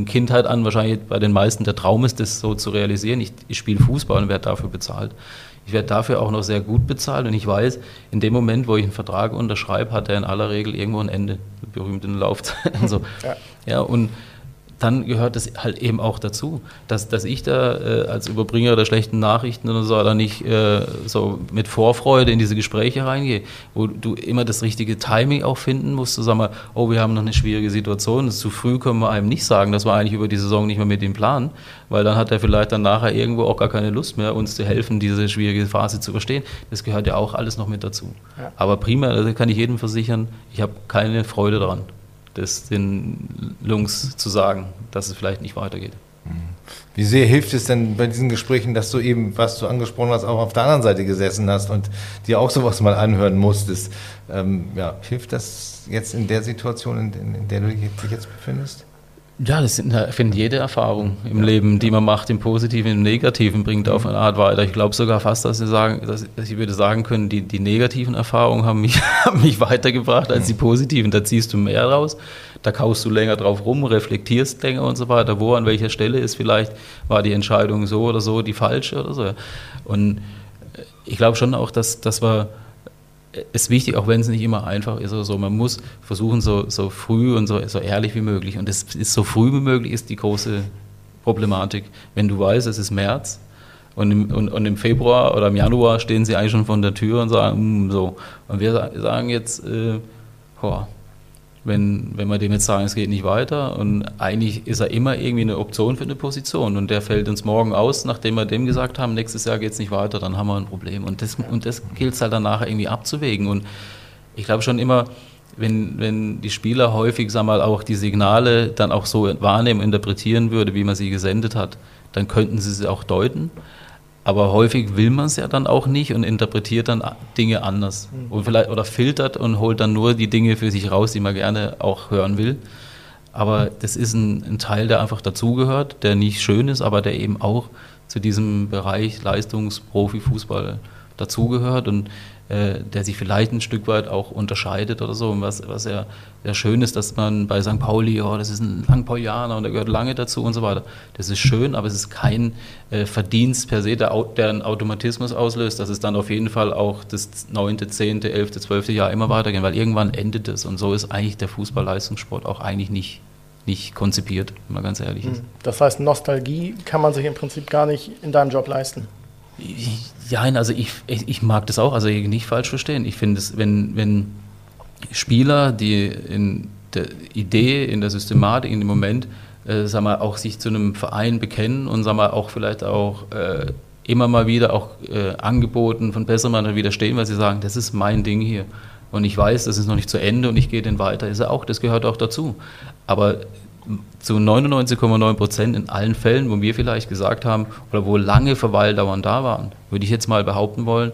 Kindheit an wahrscheinlich bei den meisten der Traum ist, das so zu realisieren. Ich, ich spiele Fußball und werde dafür bezahlt. Ich werde dafür auch noch sehr gut bezahlt und ich weiß, in dem Moment, wo ich einen Vertrag unterschreibe, hat er in aller Regel irgendwo ein Ende, berühmt in der Laufzeit. Also, ja. ja, und dann gehört es halt eben auch dazu, dass, dass ich da äh, als Überbringer der schlechten Nachrichten oder so da nicht äh, so mit Vorfreude in diese Gespräche reingehe, wo du immer das richtige Timing auch finden musst, zu sagen, oh, wir haben noch eine schwierige Situation, das zu früh können wir einem nicht sagen, dass wir eigentlich über die Saison nicht mehr mit ihm planen, weil dann hat er vielleicht dann nachher irgendwo auch gar keine Lust mehr, uns zu helfen, diese schwierige Phase zu überstehen. Das gehört ja auch alles noch mit dazu. Ja. Aber prima, da kann ich jedem versichern, ich habe keine Freude daran das den Lungs zu sagen, dass es vielleicht nicht weitergeht. Wie sehr hilft es denn bei diesen Gesprächen, dass du eben, was du angesprochen hast, auch auf der anderen Seite gesessen hast und dir auch sowas mal anhören musstest? Ähm, ja, hilft das jetzt in der Situation, in der du dich jetzt befindest? Ja, das sind, ich finde, jede Erfahrung im ja, Leben, die man macht, im Positiven, im Negativen, bringt auf eine Art weiter. Ich glaube sogar fast, dass, ich sagen, dass ich würde sagen können, die, die negativen Erfahrungen haben mich, haben mich weitergebracht als die positiven. Da ziehst du mehr raus, da kaust du länger drauf rum, reflektierst länger und so weiter. Wo, an welcher Stelle ist vielleicht, war die Entscheidung so oder so die falsche oder so. Und ich glaube schon auch, dass, dass wir ist wichtig, auch wenn es nicht immer einfach ist oder so. Man muss versuchen, so, so früh und so, so ehrlich wie möglich. Und das ist so früh wie möglich ist die große Problematik. Wenn du weißt, es ist März, Und im, und, und im, Februar oder im Januar stehen sie eigentlich schon vor der Tür und sagen, mm, so. Und wir sagen jetzt, äh, boah, wenn, wenn wir dem jetzt sagen, es geht nicht weiter und eigentlich ist er immer irgendwie eine Option für eine Position und der fällt uns morgen aus, nachdem wir dem gesagt haben, nächstes Jahr geht es nicht weiter, dann haben wir ein Problem. Und das, und das gilt es halt danach irgendwie abzuwägen. Und ich glaube schon immer, wenn, wenn die Spieler häufig, sag mal, auch die Signale dann auch so wahrnehmen, interpretieren würde, wie man sie gesendet hat, dann könnten sie sie auch deuten. Aber häufig will man es ja dann auch nicht und interpretiert dann Dinge anders. Mhm. Und vielleicht, oder filtert und holt dann nur die Dinge für sich raus, die man gerne auch hören will. Aber das ist ein, ein Teil, der einfach dazugehört, der nicht schön ist, aber der eben auch zu diesem Bereich Leistungsprofifußball dazugehört. Und äh, der sich vielleicht ein Stück weit auch unterscheidet oder so. Und was, was ja, ja schön ist, dass man bei St. Pauli, oh, das ist ein Langpaulianer und der gehört lange dazu und so weiter. Das ist schön, aber es ist kein äh, Verdienst per se, der, der einen Automatismus auslöst, dass es dann auf jeden Fall auch das 9., 10., 11., 12. Jahr immer weitergeht, weil irgendwann endet es. Und so ist eigentlich der Fußballleistungssport auch eigentlich nicht nicht konzipiert, wenn man ganz ehrlich ist. Das heißt, Nostalgie kann man sich im Prinzip gar nicht in deinem Job leisten. Ja, also ich, ich, mag das auch, also nicht falsch verstehen. Ich finde es, wenn, wenn Spieler, die in der Idee, in der Systematik, in dem Moment, äh, sag mal, auch sich zu einem Verein bekennen und sag mal, auch vielleicht auch äh, immer mal wieder auch äh, Angeboten von Bessermann widerstehen, weil sie sagen, das ist mein Ding hier. Und ich weiß, das ist noch nicht zu Ende und ich gehe den weiter. Ist ja auch, das gehört auch dazu. Aber zu 99,9 Prozent in allen Fällen, wo wir vielleicht gesagt haben oder wo lange Verweildauern da waren, würde ich jetzt mal behaupten wollen,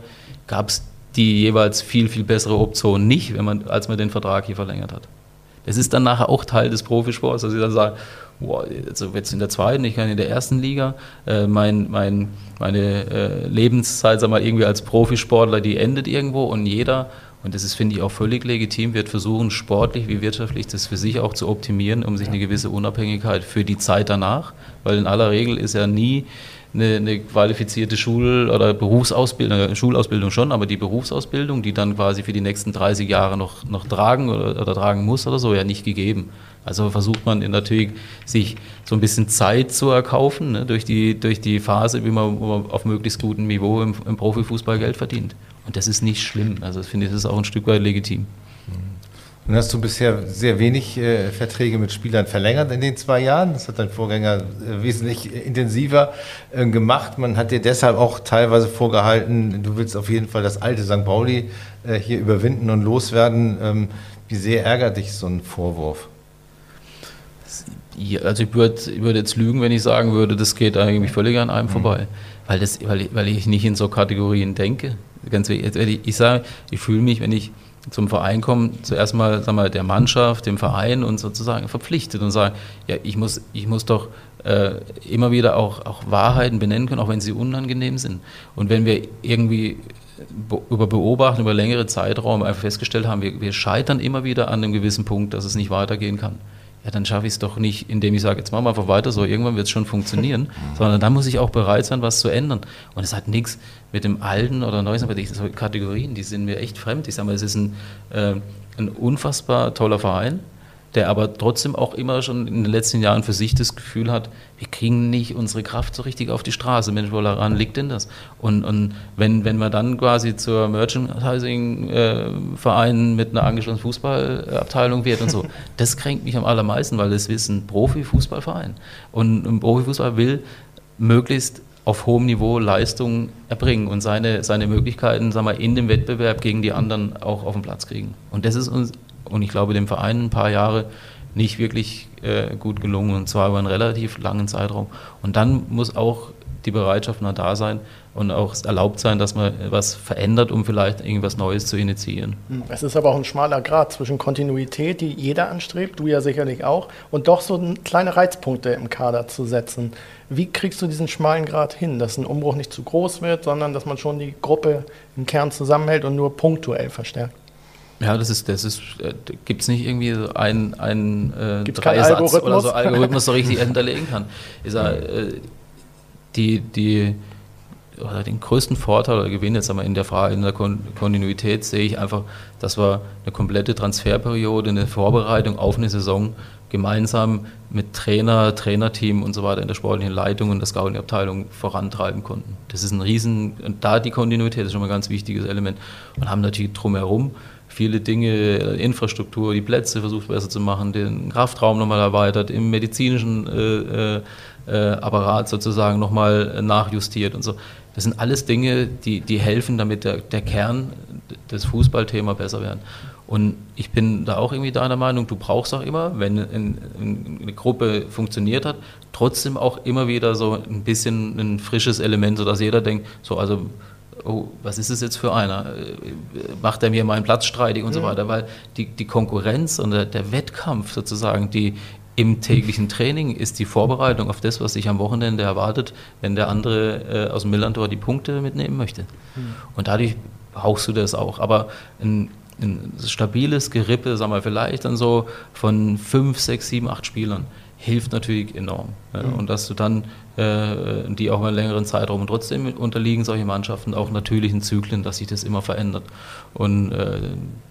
gab es die jeweils viel, viel bessere Option nicht, wenn man, als man den Vertrag hier verlängert hat. Das ist dann nachher auch Teil des Profisports, dass sie dann sagen, boah, also jetzt in der zweiten, ich kann in der ersten Liga, äh, mein, mein, meine äh, Lebenszeit, sag mal, irgendwie als Profisportler, die endet irgendwo und jeder und das ist, finde ich, auch völlig legitim, wird versuchen, sportlich wie wirtschaftlich das für sich auch zu optimieren, um sich eine gewisse Unabhängigkeit für die Zeit danach, weil in aller Regel ist ja nie eine, eine qualifizierte Schul- oder Berufsausbildung, Schulausbildung schon, aber die Berufsausbildung, die dann quasi für die nächsten 30 Jahre noch, noch tragen oder, oder tragen muss oder so, ja nicht gegeben. Also versucht man natürlich, sich so ein bisschen Zeit zu erkaufen ne, durch, die, durch die Phase, wie man, man auf möglichst gutem Niveau im, im Profifußball Geld verdient. Und das ist nicht schlimm. Also ich finde, das ist auch ein Stück weit legitim. Nun hast du bisher sehr wenig äh, Verträge mit Spielern verlängert in den zwei Jahren. Das hat dein Vorgänger äh, wesentlich intensiver äh, gemacht. Man hat dir deshalb auch teilweise vorgehalten, du willst auf jeden Fall das alte St. Pauli äh, hier überwinden und loswerden. Ähm, wie sehr ärgert dich so ein Vorwurf? Also ich würde würd jetzt lügen, wenn ich sagen würde, das geht eigentlich völlig an einem mhm. vorbei. Weil, das, weil, weil ich nicht in so Kategorien denke. Ganz wichtig. Ich sage, ich fühle mich, wenn ich zum Verein komme, zuerst mal, sag mal der Mannschaft, dem Verein und sozusagen verpflichtet und sagen, ja, ich muss, ich muss doch äh, immer wieder auch, auch Wahrheiten benennen können, auch wenn sie unangenehm sind. Und wenn wir irgendwie über Beobachten, über längere Zeitraum einfach festgestellt haben, wir, wir scheitern immer wieder an einem gewissen Punkt, dass es nicht weitergehen kann ja, dann schaffe ich es doch nicht, indem ich sage, jetzt machen wir einfach weiter so, irgendwann wird es schon funktionieren, sondern dann muss ich auch bereit sein, was zu ändern. Und es hat nichts mit dem alten oder neuen, aber diese Kategorien, die sind mir echt fremd. Ich sage mal, es ist ein, äh, ein unfassbar toller Verein, der aber trotzdem auch immer schon in den letzten Jahren für sich das Gefühl hat, wir kriegen nicht unsere Kraft so richtig auf die Straße. Mensch, woran liegt denn das? Und, und wenn, wenn wir dann quasi zur Merchandising-Verein mit einer angeschlossenen Fußballabteilung wird und so, das kränkt mich am allermeisten, weil das ist ein Profifußballverein. Und ein Profifußball will möglichst auf hohem Niveau Leistung erbringen und seine, seine Möglichkeiten sagen wir, in dem Wettbewerb gegen die anderen auch auf den Platz kriegen. Und das ist uns und ich glaube dem Verein ein paar Jahre nicht wirklich äh, gut gelungen und zwar über einen relativ langen Zeitraum. Und dann muss auch die Bereitschaft noch da sein und auch erlaubt sein, dass man was verändert, um vielleicht irgendwas Neues zu initiieren. Hm, es ist aber auch ein schmaler Grad zwischen Kontinuität, die jeder anstrebt, du ja sicherlich auch, und doch so kleine Reizpunkte im Kader zu setzen. Wie kriegst du diesen schmalen Grad hin, dass ein Umbruch nicht zu groß wird, sondern dass man schon die Gruppe im Kern zusammenhält und nur punktuell verstärkt? Ja, das ist, das ist, äh, gibt es nicht irgendwie so einen, einen äh, Dreisatz oder so Algorithmus so richtig hinterlegen kann. Ich sag, äh, die, die, oder den größten Vorteil oder Gewinn jetzt einmal in der Frage, in der Kontinuität sehe ich einfach, dass wir eine komplette Transferperiode, eine Vorbereitung auf eine Saison gemeinsam mit Trainer, Trainerteam und so weiter in der sportlichen Leitung und der Scouting-Abteilung vorantreiben konnten. Das ist ein Riesen, und da die Kontinuität ist schon mal ein ganz wichtiges Element. Und haben natürlich drumherum viele Dinge, Infrastruktur, die Plätze versucht besser zu machen, den Kraftraum nochmal erweitert, im medizinischen äh, äh, Apparat sozusagen nochmal nachjustiert und so. Das sind alles Dinge, die, die helfen, damit der, der Kern des Fußballthema besser werden. Und ich bin da auch irgendwie deiner Meinung, du brauchst auch immer, wenn eine Gruppe funktioniert hat, trotzdem auch immer wieder so ein bisschen ein frisches Element, sodass jeder denkt, so also oh, was ist es jetzt für einer? Macht er mir meinen Platz streitig und mhm. so weiter? Weil die, die Konkurrenz und der, der, Wettkampf sozusagen, die im täglichen Training ist die Vorbereitung auf das, was sich am Wochenende erwartet, wenn der andere äh, aus dem Millantor die Punkte mitnehmen möchte. Mhm. Und dadurch hauchst du das auch. Aber ein, ein stabiles Gerippe, sagen wir vielleicht dann so von fünf, sechs, sieben, acht Spielern, hilft natürlich enorm. Ja. Mhm. Und dass du dann äh, die auch einen längeren Zeitraum. Und trotzdem unterliegen solche Mannschaften auch natürlichen Zyklen, dass sich das immer verändert. Und äh,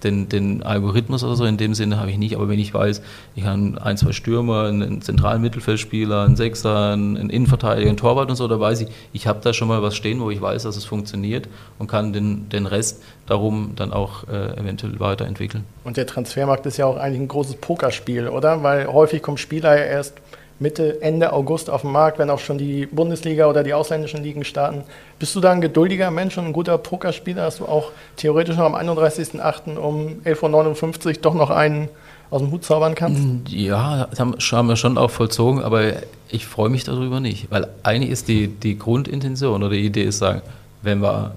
den, den, Algorithmus oder so in dem Sinne habe ich nicht, aber wenn ich weiß, ich habe ein, zwei Stürmer, einen zentralen Mittelfeldspieler, einen Sechser, einen Innenverteidiger, einen Torwart und so, da weiß ich, ich habe da schon mal was stehen, wo ich weiß, dass es funktioniert und kann den, den Rest darum dann auch äh, eventuell weiterentwickeln. Und der Transfermarkt ist ja auch eigentlich ein großes Pokerspiel, oder? Weil häufig kommen Spieler ja erst Mitte, Ende August auf den Markt, wenn auch schon die Bundesliga oder die ausländischen Ligen starten. Bist du da ein geduldiger Mensch und ein guter Pokerspieler, dass du auch theoretisch noch am 31.08. um 11.59 Uhr doch noch einen aus dem Hut zaubern kannst? Ja, das haben wir schon auch vollzogen, aber ich freue mich darüber nicht, weil eigentlich ist die, die Grundintention oder die Idee ist sagen, wenn wir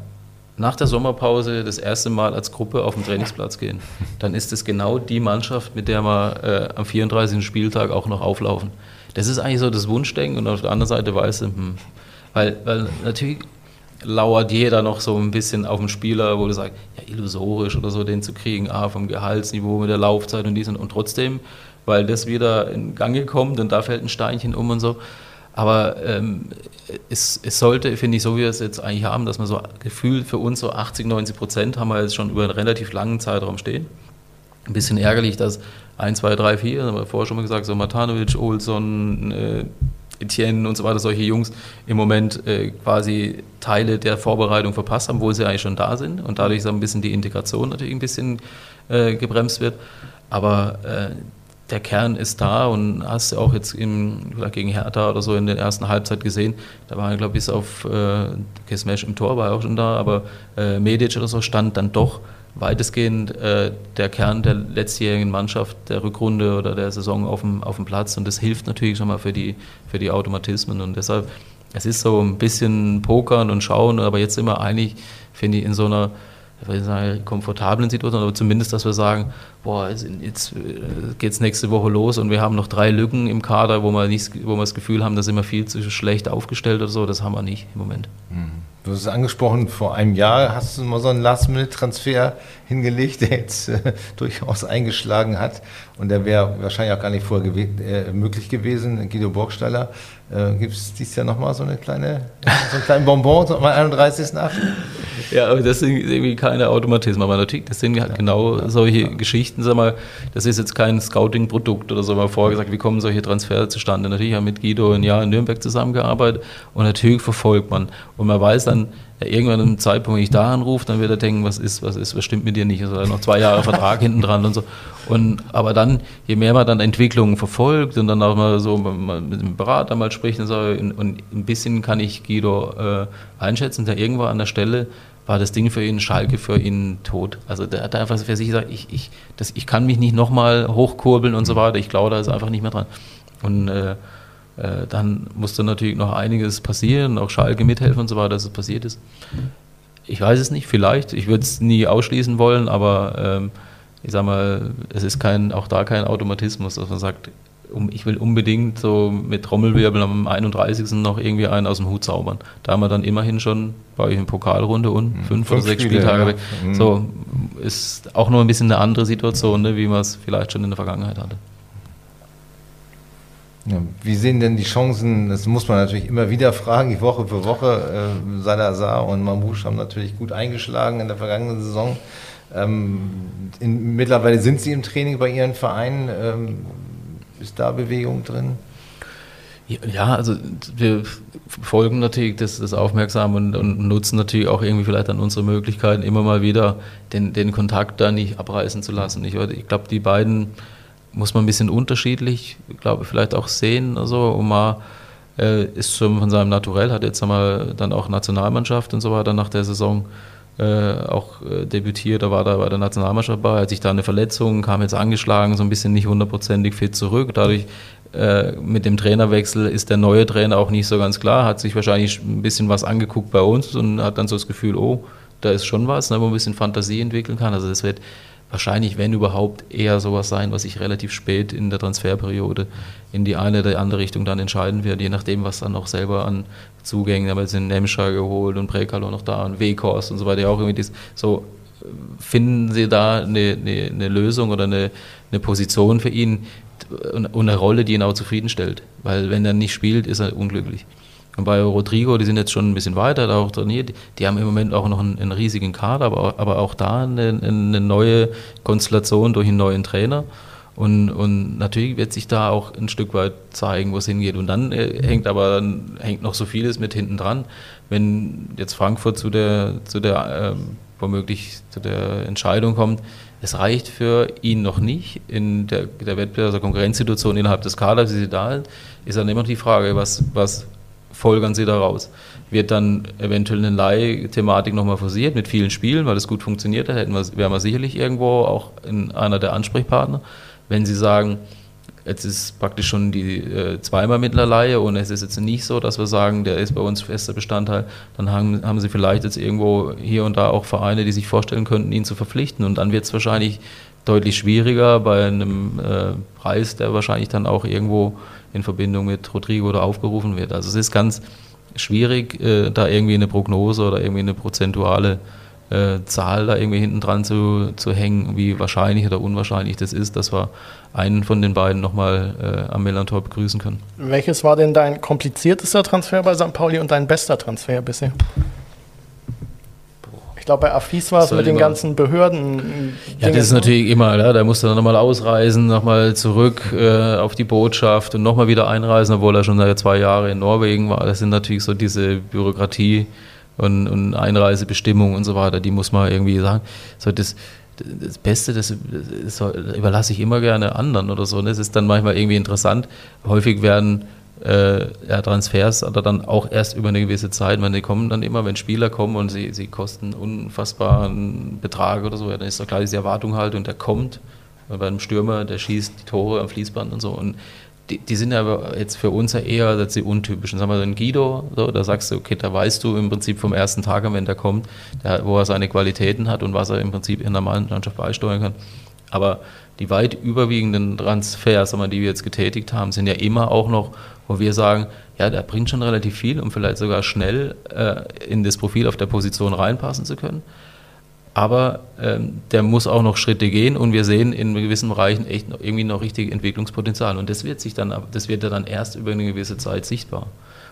nach der Sommerpause das erste Mal als Gruppe auf den Trainingsplatz gehen, dann ist es genau die Mannschaft, mit der wir äh, am 34. Spieltag auch noch auflaufen. Das ist eigentlich so das Wunschdenken und auf der anderen Seite weiß ich, hm, weil, weil natürlich lauert jeder noch so ein bisschen auf den Spieler, wo du sagst, ja, illusorisch oder so, den zu kriegen, ah, vom Gehaltsniveau, mit der Laufzeit und dies und, und trotzdem, weil das wieder in Gange kommt und da fällt ein Steinchen um und so. Aber ähm, es, es, sollte, finde ich, so wie wir es jetzt eigentlich haben, dass man so gefühlt für uns so 80, 90 Prozent haben wir jetzt schon über einen relativ langen Zeitraum stehen. Ein bisschen ärgerlich, dass 1, 2, 3, 4, haben wir vorher schon mal gesagt, so Matanovic, Olson, äh, Etienne und so weiter, solche Jungs im Moment äh, quasi Teile der Vorbereitung verpasst haben, wo sie eigentlich schon da sind und dadurch so ein bisschen die Integration natürlich ein bisschen äh, gebremst wird. Aber äh, der Kern ist da und hast du auch jetzt im, gegen Hertha oder so in der ersten Halbzeit gesehen, da war, glaube ich, bis auf äh, Smash im Tor war auch schon da, aber äh, Medic oder so stand dann doch weitestgehend äh, der Kern der letztjährigen Mannschaft der Rückrunde oder der Saison auf dem, auf dem Platz. Und das hilft natürlich schon mal für die, für die Automatismen. Und deshalb, es ist so ein bisschen Pokern und Schauen, aber jetzt wir eigentlich, finde ich, in so einer ich sagen, komfortablen Situation, aber zumindest, dass wir sagen, boah, jetzt äh, geht es nächste Woche los und wir haben noch drei Lücken im Kader, wo wir, nicht, wo wir das Gefühl haben, da sind wir viel zu schlecht aufgestellt oder so, das haben wir nicht im Moment. Mhm. Du hast es angesprochen, vor einem Jahr hast du mal so einen Last-Minute-Transfer hingelegt, der jetzt äh, durchaus eingeschlagen hat. Und der wäre wahrscheinlich auch gar nicht vorher gew äh, möglich gewesen. Guido Borgstaller äh, Gibt es dieses Jahr nochmal so eine kleine, so einen kleinen Bonbon am 31.8.? Ja, aber das sind irgendwie keine Automatismen. Aber natürlich, das sind halt genau solche Geschichten. Sag mal, das ist jetzt kein Scouting-Produkt oder so. Mal vorher gesagt, wie kommen solche Transfers zustande? Natürlich haben wir mit Guido ein Jahr in Nürnberg zusammengearbeitet und natürlich verfolgt man. Und man weiß dann, ja, irgendwann einem Zeitpunkt, wenn ich da anrufe, dann wird er denken, was ist, was ist, was stimmt mit dir nicht? Also noch zwei Jahre Vertrag hinten dran und so. Und, aber dann, je mehr man dann Entwicklungen verfolgt und dann auch mal so mit dem Berater mal spricht und so, und, und ein bisschen kann ich Guido äh, einschätzen, der irgendwo an der Stelle war das Ding für ihn, Schalke für ihn tot. Also der hat einfach für sich gesagt, ich, ich, das, ich kann mich nicht nochmal hochkurbeln und so weiter, ich glaube, da ist einfach nicht mehr dran. Und äh, äh, dann musste natürlich noch einiges passieren, auch Schalke mithelfen und so weiter, dass es passiert ist. Ich weiß es nicht, vielleicht. Ich würde es nie ausschließen wollen, aber ähm, ich sag mal, es ist kein, auch da kein Automatismus, dass man sagt, um, ich will unbedingt so mit Trommelwirbel am 31. noch irgendwie einen aus dem Hut zaubern. Da haben wir dann immerhin schon bei euch in Pokalrunde und mhm. fünf, fünf oder sechs Spiele, Spieltage. Ja. Mhm. So ist auch noch ein bisschen eine andere Situation, ne, wie man es vielleicht schon in der Vergangenheit hatte. Ja, wie sehen denn die Chancen, das muss man natürlich immer wieder fragen, die Woche für Woche. Äh, Salazar und Mamouche haben natürlich gut eingeschlagen in der vergangenen Saison. Ähm, in, mittlerweile sind sie im Training bei ihren Vereinen. Ähm, Ist da Bewegung drin? Ja, also wir folgen natürlich das, das aufmerksam und, und, nutzen natürlich auch irgendwie vielleicht dann unsere Möglichkeiten, immer mal wieder den, den Kontakt da nicht abreißen zu lassen. Ich, ich glaube, die beiden muss man ein bisschen unterschiedlich, glaube vielleicht auch sehen, also mal äh, ist schon von seinem Naturell, hat jetzt einmal dann auch Nationalmannschaft und so weiter nach der Saison äh, auch äh, debütiert, da war da bei der Nationalmannschaft bei, hat sich da eine Verletzung, kam jetzt angeschlagen, so ein bisschen nicht hundertprozentig fit zurück. Dadurch äh, mit dem Trainerwechsel ist der neue Trainer auch nicht so ganz klar, hat sich wahrscheinlich ein bisschen was angeguckt bei uns und hat dann so das Gefühl, oh, da ist schon was, ne, wo man ein bisschen Fantasie entwickeln kann. Also das wird wahrscheinlich, wenn überhaupt, eher sowas sein, was sich relativ spät in der Transferperiode in die eine oder andere Richtung dann entscheiden wird, je nachdem, was dann auch selber an Zugängen, haben wir sind Nemscher geholt und Prekalo noch da und Wekors und so weiter, auch irgendwie dies, so finden Sie da eine, eine, eine Lösung oder eine, eine Position für ihn, und eine Rolle, die ihn auch zufriedenstellt. Weil wenn er nicht spielt, ist er unglücklich. Und bei Rodrigo, die sind jetzt schon ein bisschen weiter, da auch trainiert, die haben im Moment auch noch einen, einen riesigen Kader, aber, aber auch da eine, eine, neue Konstellation durch einen neuen Trainer. Und, und natürlich wird sich da auch ein Stück weit zeigen, wo es hingeht. Und dann äh, hängt aber dann hängt noch so vieles mit hinten dran. Wenn jetzt Frankfurt zu der, zu der ähm, womöglich zu der Entscheidung kommt, es reicht für ihn noch nicht in der, der Wettbewerbs- oder Konkurrenzsituation innerhalb des Kaders, wie sie da ist dann immer die Frage, was, was folgern sie daraus? Wird dann eventuell eine Leih-Thematik nochmal forciert mit vielen Spielen, weil es gut funktioniert hat, wären wir sicherlich irgendwo auch in einer der Ansprechpartner. Wenn sie sagen, Jetzt ist praktisch schon die äh, zweimal mittlerweile und es ist jetzt nicht so, dass wir sagen, der ist bei uns fester Bestandteil. Dann haben, haben sie vielleicht jetzt irgendwo hier und da auch Vereine, die sich vorstellen könnten, ihn zu verpflichten. Und dann wird es wahrscheinlich deutlich schwieriger bei einem äh, Preis, der wahrscheinlich dann auch irgendwo in Verbindung mit Rodrigo oder aufgerufen wird. Also es ist ganz schwierig, äh, da irgendwie eine Prognose oder irgendwie eine prozentuale äh, Zahl da irgendwie hinten dran zu, zu hängen, wie wahrscheinlich oder unwahrscheinlich das ist, dass wir einen von den beiden nochmal äh, am Millantor begrüßen können. Welches war denn dein kompliziertester Transfer bei St. Pauli und dein bester Transfer bisher? Glaube, bei Afis war es mit den ganzen Behörden. Ja, das ist natürlich immer, ja, da musste er nochmal ausreisen, nochmal zurück äh, auf die Botschaft und nochmal wieder einreisen, obwohl er schon seit zwei Jahren in Norwegen war. Das sind natürlich so diese Bürokratie und, und Einreisebestimmungen und so weiter, die muss man irgendwie sagen. So das, das Beste, das, das, überlasse ich immer gerne anderen oder so. Das ist dann manchmal irgendwie interessant. Häufig werden äh, ja, Transfers oder dann auch erst über eine gewisse Zeit, wenn die kommen dann immer, wenn Spieler kommen und sie, sie kosten unfassbaren Betrag oder so, ja, dann ist doch klar diese Erwartung halt und der kommt. Bei einem Stürmer, der schießt die Tore am Fließband und so. Und die, die, sind aber jetzt für uns ja eher die untypischen. Sagen wir so ein Guido, so, da sagst du, okay, da weißt du im Prinzip vom ersten Tag an, wenn der kommt, der, wo er seine Qualitäten hat und was er im Prinzip in der Mannschaft beisteuern kann. Aber die weit überwiegenden Transfers, die wir jetzt getätigt haben, sind ja immer auch noch, wo wir sagen, ja, der bringt schon relativ viel, um vielleicht sogar schnell äh, in das Profil auf der Position reinpassen zu können aber ähm, der muss auch noch Schritte gehen und wir sehen in gewissen Bereichen echt noch, irgendwie noch richtig Entwicklungspotenzial und das wird sich dann, das wird dann erst über eine gewisse Zeit sichtbar.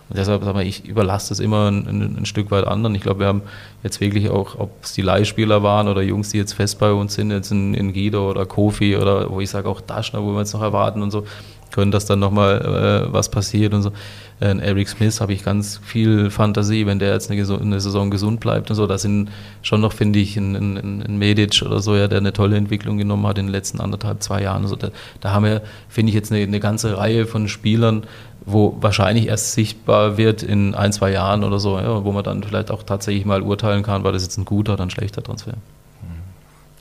Und deshalb sage ich, ich überlasse das immer ein, ein, ein, Stück weit anderen. Ich glaube, wir haben jetzt wirklich auch, ob es die Leihspieler waren oder Jungs, die jetzt fest bei uns sind, jetzt in, in Guido oder Kofi oder wo ich sage auch Daschner, wo wir jetzt noch erwarten und so, können, dass dann nochmal äh, was passiert und so. Äh, Eric Smith habe ich ganz viel Fantasie, wenn der jetzt eine, eine, Saison gesund bleibt und so. Da sind schon noch, finde ich, ein, ein, ein, Medic oder so, ja, der eine tolle Entwicklung genommen hat in den letzten anderthalb, zwei Jahren. Also da, da haben wir, finde ich, jetzt eine, eine ganze Reihe von Spielern, wo wahrscheinlich erst sichtbar wird in ein, zwei Jahren oder so, ja, wo man dann vielleicht auch tatsächlich mal urteilen kann, war das jetzt ein guter oder ein schlechter Transfer.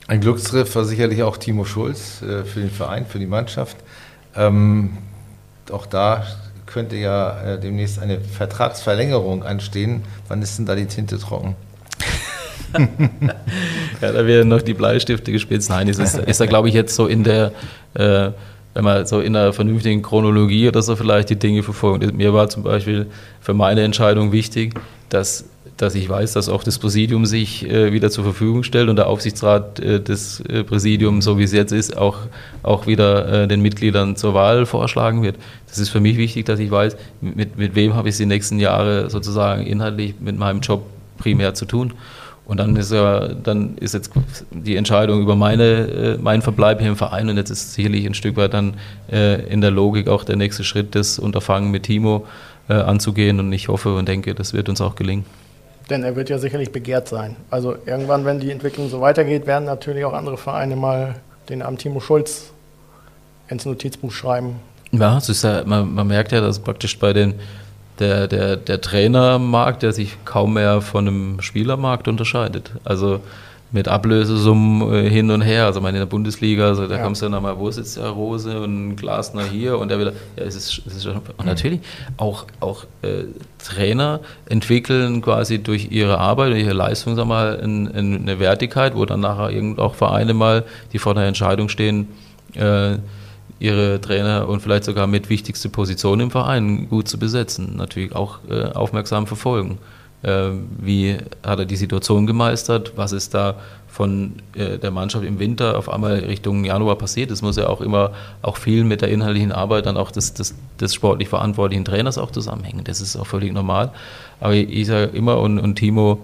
Ein Glückstriff war sicherlich auch Timo Schulz äh, für den Verein, für die Mannschaft. Ähm, auch da könnte ja äh, demnächst eine Vertragsverlängerung anstehen. Wann ist denn da die Tinte trocken? ja, da werden noch die Bleistifte gespitzt. Nein, es ist, ist da, glaube ich, jetzt so in der, äh, wenn man so in einer vernünftigen Chronologie oder so vielleicht die Dinge verfolgt. Mir war zum Beispiel für meine Entscheidung wichtig, dass dass ich weiß, dass auch das Präsidium sich äh, wieder zur Verfügung stellt und der Aufsichtsrat äh, des äh, Präsidiums, so wie es jetzt ist, auch, auch wieder äh, den Mitgliedern zur Wahl vorschlagen wird. Das ist für mich wichtig, dass ich weiß, mit, mit wem habe ich es die nächsten Jahre sozusagen inhaltlich mit meinem Job primär zu tun. Und dann ist ja, dann ist jetzt die Entscheidung über meine, äh, meinen Verbleib hier im Verein und jetzt ist sicherlich ein Stück weit dann äh, in der Logik auch der nächste Schritt, das Unterfangen mit Timo äh, anzugehen und ich hoffe und denke, das wird uns auch gelingen. Denn er wird ja sicherlich begehrt sein. Also irgendwann, wenn die Entwicklung so weitergeht, werden natürlich auch andere Vereine mal den Namen Timo Schulz ins Notizbuch schreiben. Ja, ja man, man merkt ja, dass praktisch bei den der, der, der Trainermarkt, der sich kaum mehr von einem Spielermarkt unterscheidet. Also mit Ablösesummen äh, hin und her. Also meine in der Bundesliga, also da ja. kommst du dann mal, wo sitzt der Rose und Glasner hier und der wieder. Ja, es ist, es ist und natürlich auch, auch äh, Trainer entwickeln quasi durch ihre Arbeit, durch ihre Leistung, sag mal, in, in eine Wertigkeit, wo dann nachher irgend auch Vereine mal, die vor der Entscheidung stehen, äh, ihre Trainer und vielleicht sogar mit wichtigste Position im Verein gut zu besetzen. Natürlich auch äh, aufmerksam verfolgen. Äh, wie hat er die Situation gemeistert? Was ist da von äh, der Mannschaft im Winter auf einmal Richtung Januar passiert? Das muss ja auch immer auch viel mit der inhaltlichen Arbeit dann auch des, des, des sportlich verantwortlichen Trainers auch zusammenhängen. Das ist auch völlig normal. Aber ich sage immer, und, und Timo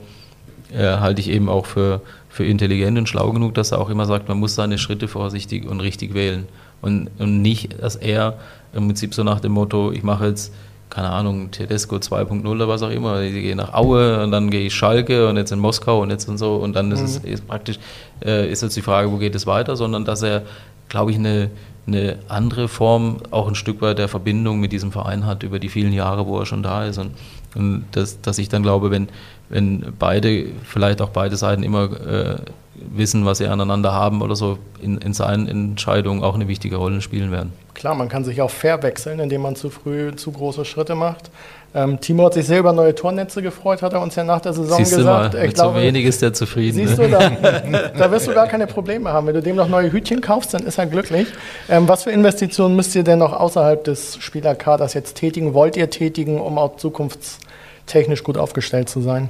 äh, halte ich eben auch für, für intelligent und schlau genug, dass er auch immer sagt, man muss seine Schritte vorsichtig und richtig wählen. Und, und nicht, dass er im Prinzip so nach dem Motto, ich mache jetzt, keine Ahnung, Tedesco 2.0 oder was auch immer, ich gehe nach Aue und dann gehe ich Schalke und jetzt in Moskau und jetzt und so. Und dann mhm. ist es ist praktisch, äh, ist jetzt die Frage, wo geht es weiter, sondern dass er, glaube ich, eine, eine andere Form, auch ein Stück weit der Verbindung mit diesem Verein hat über die vielen Jahre, wo er schon da ist. Und, und das, dass ich dann glaube, wenn, wenn beide, vielleicht auch beide Seiten immer äh, wissen, was sie aneinander haben oder so, in, in seinen Entscheidungen auch eine wichtige Rolle spielen werden. Klar, man kann sich auch fair wechseln, indem man zu früh zu große Schritte macht. Ähm, Timo hat sich sehr über neue Tornetze gefreut, hat er uns ja nach der Saison Siehst gesagt. Du mal, mit glaube, so wenig ist er zufrieden. Siehst ne? du, da, da, wirst du gar keine Probleme haben. Wenn du dem noch neue Hütchen kaufst, dann ist er glücklich. Ähm, was für Investitionen müsst ihr denn noch außerhalb des Spielerkaders jetzt tätigen? Wollt ihr tätigen, um auch zukunftstechnisch gut aufgestellt zu sein?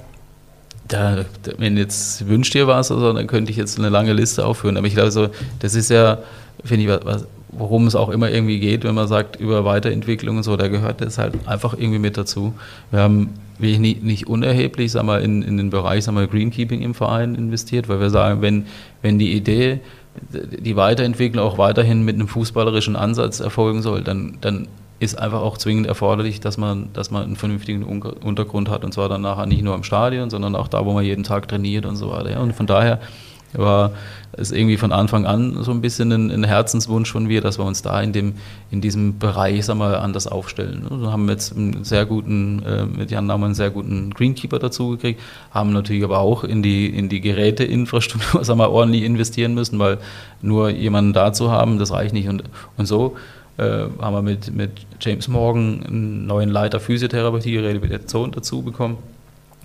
da, wenn jetzt wünscht ihr was, also, dann könnte ich jetzt eine lange Liste aufführen. Aber ich glaube, so, das ist ja, finde ich, was, worum es auch immer irgendwie geht, wenn man sagt über Weiterentwicklung und so, da gehört das halt einfach irgendwie mit dazu. Wir haben wie nicht, nicht unerheblich sag mal, in, in den Bereich sag mal, Greenkeeping im Verein investiert, weil wir sagen, wenn, wenn die Idee, die Weiterentwicklung auch weiterhin mit einem fußballerischen Ansatz erfolgen soll, dann, dann ist einfach auch zwingend erforderlich, dass man, dass man einen vernünftigen Untergrund hat und zwar dann nachher nicht nur im Stadion, sondern auch da, wo man jeden Tag trainiert und so weiter. und von daher war es irgendwie von Anfang an so ein bisschen ein, ein, Herzenswunsch von mir, dass wir uns da in, dem, in diesem Bereich sag mal, anders aufstellen. Wir also haben jetzt einen sehr guten, äh, mit Jan Naumann einen sehr guten Greenkeeper dazu gekriegt, haben natürlich aber auch in die, in die Geräteinfrastruktur sag mal, ordentlich investieren müssen, weil nur jemanden da zu haben, das reicht nicht. Und, und so äh, haben wir mit, mit James Morgan einen neuen Leiter Physiotherapie, Rehabilitation dazu bekommen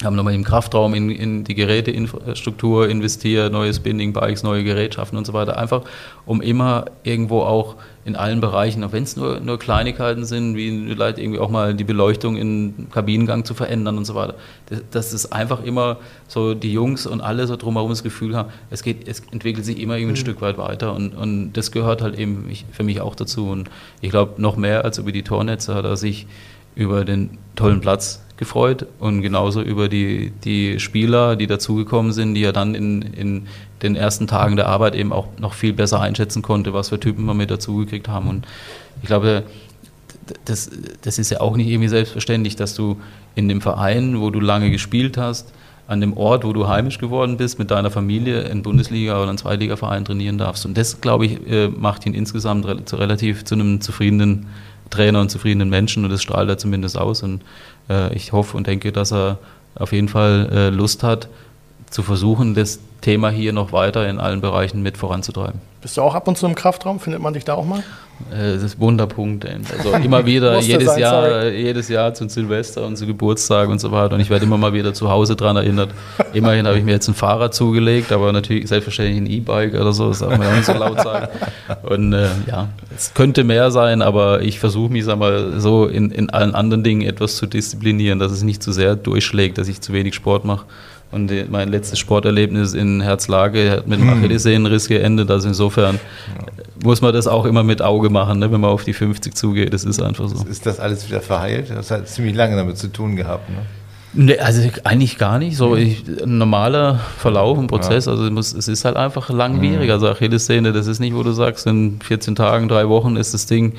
haben nochmal im Kraftraum in, in, die Geräteinfrastruktur investiert, neue Spinning-Bikes, neue Gerätschaften und so weiter. Einfach, um immer irgendwo auch in allen Bereichen, auch wenn es nur, nur Kleinigkeiten sind, wie vielleicht irgendwie auch mal die Beleuchtung im Kabinengang zu verändern und so weiter. Das, das ist einfach immer so, die Jungs und alle so drumherum das Gefühl haben, es geht, es entwickelt sich immer irgendwie ein mhm. Stück weit weiter und, und das gehört halt eben für mich auch dazu. Und ich glaube, noch mehr als über die Tornetze hat er sich über den tollen Platz gefreut und genauso über die, die Spieler, die dazugekommen sind, die er dann in, in den ersten Tagen der Arbeit eben auch noch viel besser einschätzen konnte, was für Typen wir mit dazugekriegt haben. Und ich glaube, das, das ist ja auch nicht irgendwie selbstverständlich, dass du in dem Verein, wo du lange gespielt hast, an dem Ort, wo du heimisch geworden bist, mit deiner Familie in Bundesliga oder in Zweitligaverein trainieren darfst. Und das, glaube ich, äh, macht ihn insgesamt relativ zu einem zufriedenen Trainer und zufriedenen Menschen und das strahlt er zumindest aus. Und äh, ich hoffe und denke, dass er auf jeden Fall äh, Lust hat, zu versuchen, das Thema hier noch weiter in allen Bereichen mit voranzutreiben. Bist du auch ab und zu im Kraftraum? Findet man dich da auch mal? Äh, das ist Wunderpunkt. Also immer wieder, jedes sein, Jahr, sorry. jedes Jahr zum Silvester und zu Geburtstag und so weiter. Und ich werde immer mal wieder zu Hause dran erinnert. Immerhin habe ich mir jetzt ein Fahrrad zugelegt, aber natürlich selbstverständlich ein E-Bike oder so, das darf man ja auch nicht so laut sagen. Und äh, ja, es könnte mehr sein, aber ich versuche mich sag mal, so in, in allen anderen Dingen etwas zu disziplinieren, dass es nicht zu sehr durchschlägt, dass ich zu wenig Sport mache. Und mein letztes Sporterlebnis in Herzlage hat mit einem hm. Achillessehnenriss geendet. Also insofern muss man das auch immer mit Auge machen, ne, wenn man auf die 50 zugeht. Das ist einfach so. Ist das alles wieder verheilt? Das hat ziemlich lange damit zu tun gehabt. Ne? Nee, also eigentlich gar nicht. So ich, ein normaler Verlauf, ein Prozess. Ja. Also es, muss, es, ist halt einfach langwierig. Mhm. Also Achillessehne, das ist nicht, wo du sagst, in 14 Tagen, drei Wochen ist das Ding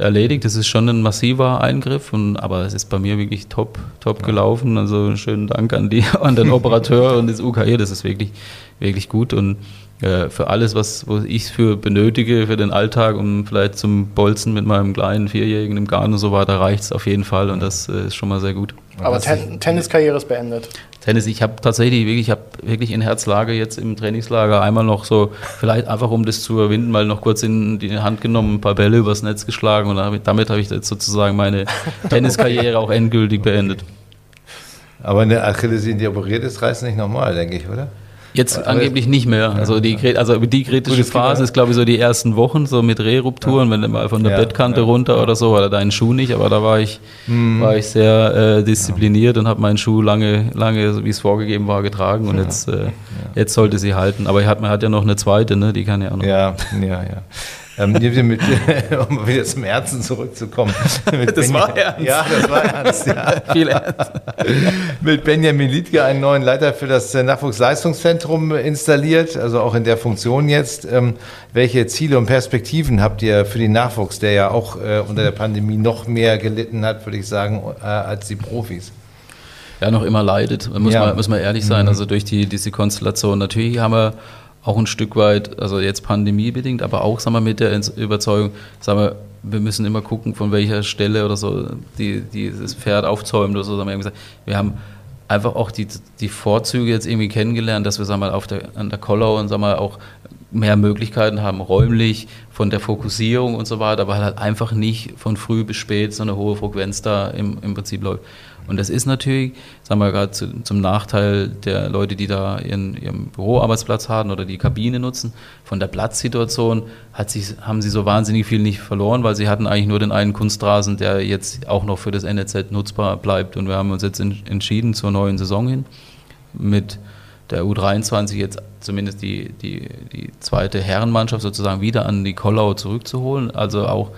erledigt. Das ist schon ein massiver Eingriff, und, aber es ist bei mir wirklich top, top gelaufen. Also schönen Dank an, die, an den Operateur und das UKE. Das ist wirklich, wirklich gut. Und für alles, was, was ich für benötige, für den Alltag, um vielleicht zum Bolzen mit meinem kleinen Vierjährigen im Garten und so weiter, reicht es auf jeden Fall und das äh, ist schon mal sehr gut. Aber Ten Tenniskarriere ist beendet. Tennis, ich habe tatsächlich wirklich, ich habe wirklich in Herzlage jetzt im Trainingslager einmal noch so, vielleicht einfach um das zu überwinden, mal noch kurz in die Hand genommen, ein paar Bälle übers Netz geschlagen und damit habe ich jetzt sozusagen meine Tenniskarriere auch endgültig beendet. Aber eine Achillessehne, die operiert ist, reißt nicht normal, denke ich, oder? Jetzt Aber angeblich nicht mehr. Also die, also die kritische Phase ist, glaube ich, so die ersten Wochen, so mit Rehrupturen, ja. wenn du mal von der ja, Bettkante ja. runter oder so, oder deinen Schuh nicht, aber da war ich, mhm. war ich sehr äh, diszipliniert und habe meinen Schuh lange, lange, wie es vorgegeben war, getragen und jetzt, äh, jetzt sollte sie halten. Aber hat, man hat ja noch eine zweite, ne? die kann ja auch noch. Ja, ja, ja. Ähm, mit, um wieder zum Herzen zurückzukommen. das Benja war ernst. Ja, das war ernst, ja. Viel ernst. mit Benjamin Liedke einen neuen Leiter für das Nachwuchsleistungszentrum installiert, also auch in der Funktion jetzt. Ähm, welche Ziele und Perspektiven habt ihr für den Nachwuchs, der ja auch äh, unter der Pandemie noch mehr gelitten hat, würde ich sagen, äh, als die Profis? Ja, noch immer leidet, muss, ja. man, muss man ehrlich sein. Mhm. Also durch die, diese Konstellation. Natürlich haben wir auch ein Stück weit, also jetzt pandemiebedingt, aber auch sagen wir, mit der Überzeugung, sagen wir, wir müssen immer gucken, von welcher Stelle oder so die, die das Pferd aufzäumt oder so. Sagen wir, gesagt, wir haben einfach auch die, die Vorzüge jetzt irgendwie kennengelernt, dass wir sagen wir, auf der, an der Kollau und sagen wir, auch mehr Möglichkeiten haben, räumlich, von der Fokussierung und so weiter, aber halt einfach nicht von früh bis spät so eine hohe Frequenz da im, im Prinzip läuft. Und das ist natürlich, sagen wir gerade zu, zum Nachteil der Leute, die da ihren, ihren Büroarbeitsplatz haben oder die Kabine nutzen. Von der Platzsituation hat sich, haben sie so wahnsinnig viel nicht verloren, weil sie hatten eigentlich nur den einen Kunstrasen, der jetzt auch noch für das NLZ nutzbar bleibt. Und wir haben uns jetzt entschieden zur neuen Saison hin mit der U23 jetzt zumindest die, die, die zweite Herrenmannschaft sozusagen wieder an die Kollau zurückzuholen. Also auch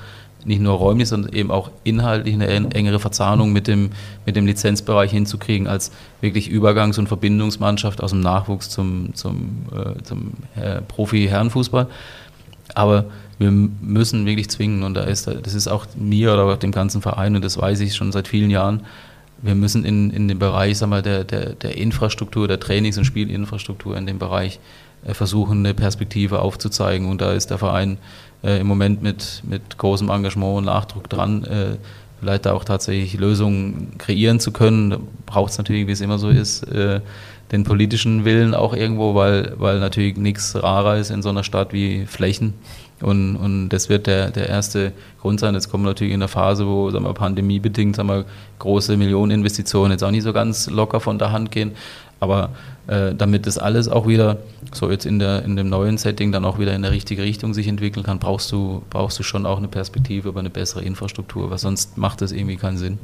nicht nur räumlich, sondern eben auch inhaltlich eine engere Verzahnung mit dem, mit dem Lizenzbereich hinzukriegen, als wirklich Übergangs- und Verbindungsmannschaft aus dem Nachwuchs zum, zum, äh, zum äh, Profi-Herrenfußball. Aber wir müssen wirklich zwingen, und da ist, das ist auch mir oder auch dem ganzen Verein, und das weiß ich schon seit vielen Jahren, wir müssen in, in dem Bereich sag mal, der, der, der Infrastruktur, der Trainings- und Spielinfrastruktur in dem Bereich äh, versuchen, eine Perspektive aufzuzeigen. Und da ist der Verein äh, im Moment mit, mit großem Engagement und Nachdruck dran, äh, vielleicht auch tatsächlich Lösungen kreieren zu können. Da braucht es natürlich, wie es immer so ist, äh, den politischen Willen auch irgendwo, weil, weil natürlich nichts rarer ist in so einer Stadt wie Flächen. Und, und das wird der, der erste Grund sein. Jetzt kommen wir natürlich in der Phase, wo sagen wir, pandemiebedingt sagen wir, große Millioneninvestitionen jetzt auch nicht so ganz locker von der Hand gehen. Aber äh, damit das alles auch wieder so jetzt in, der, in dem neuen Setting dann auch wieder in der richtige Richtung sich entwickeln kann, brauchst du, brauchst du schon auch eine Perspektive über eine bessere Infrastruktur, weil sonst macht das irgendwie keinen Sinn.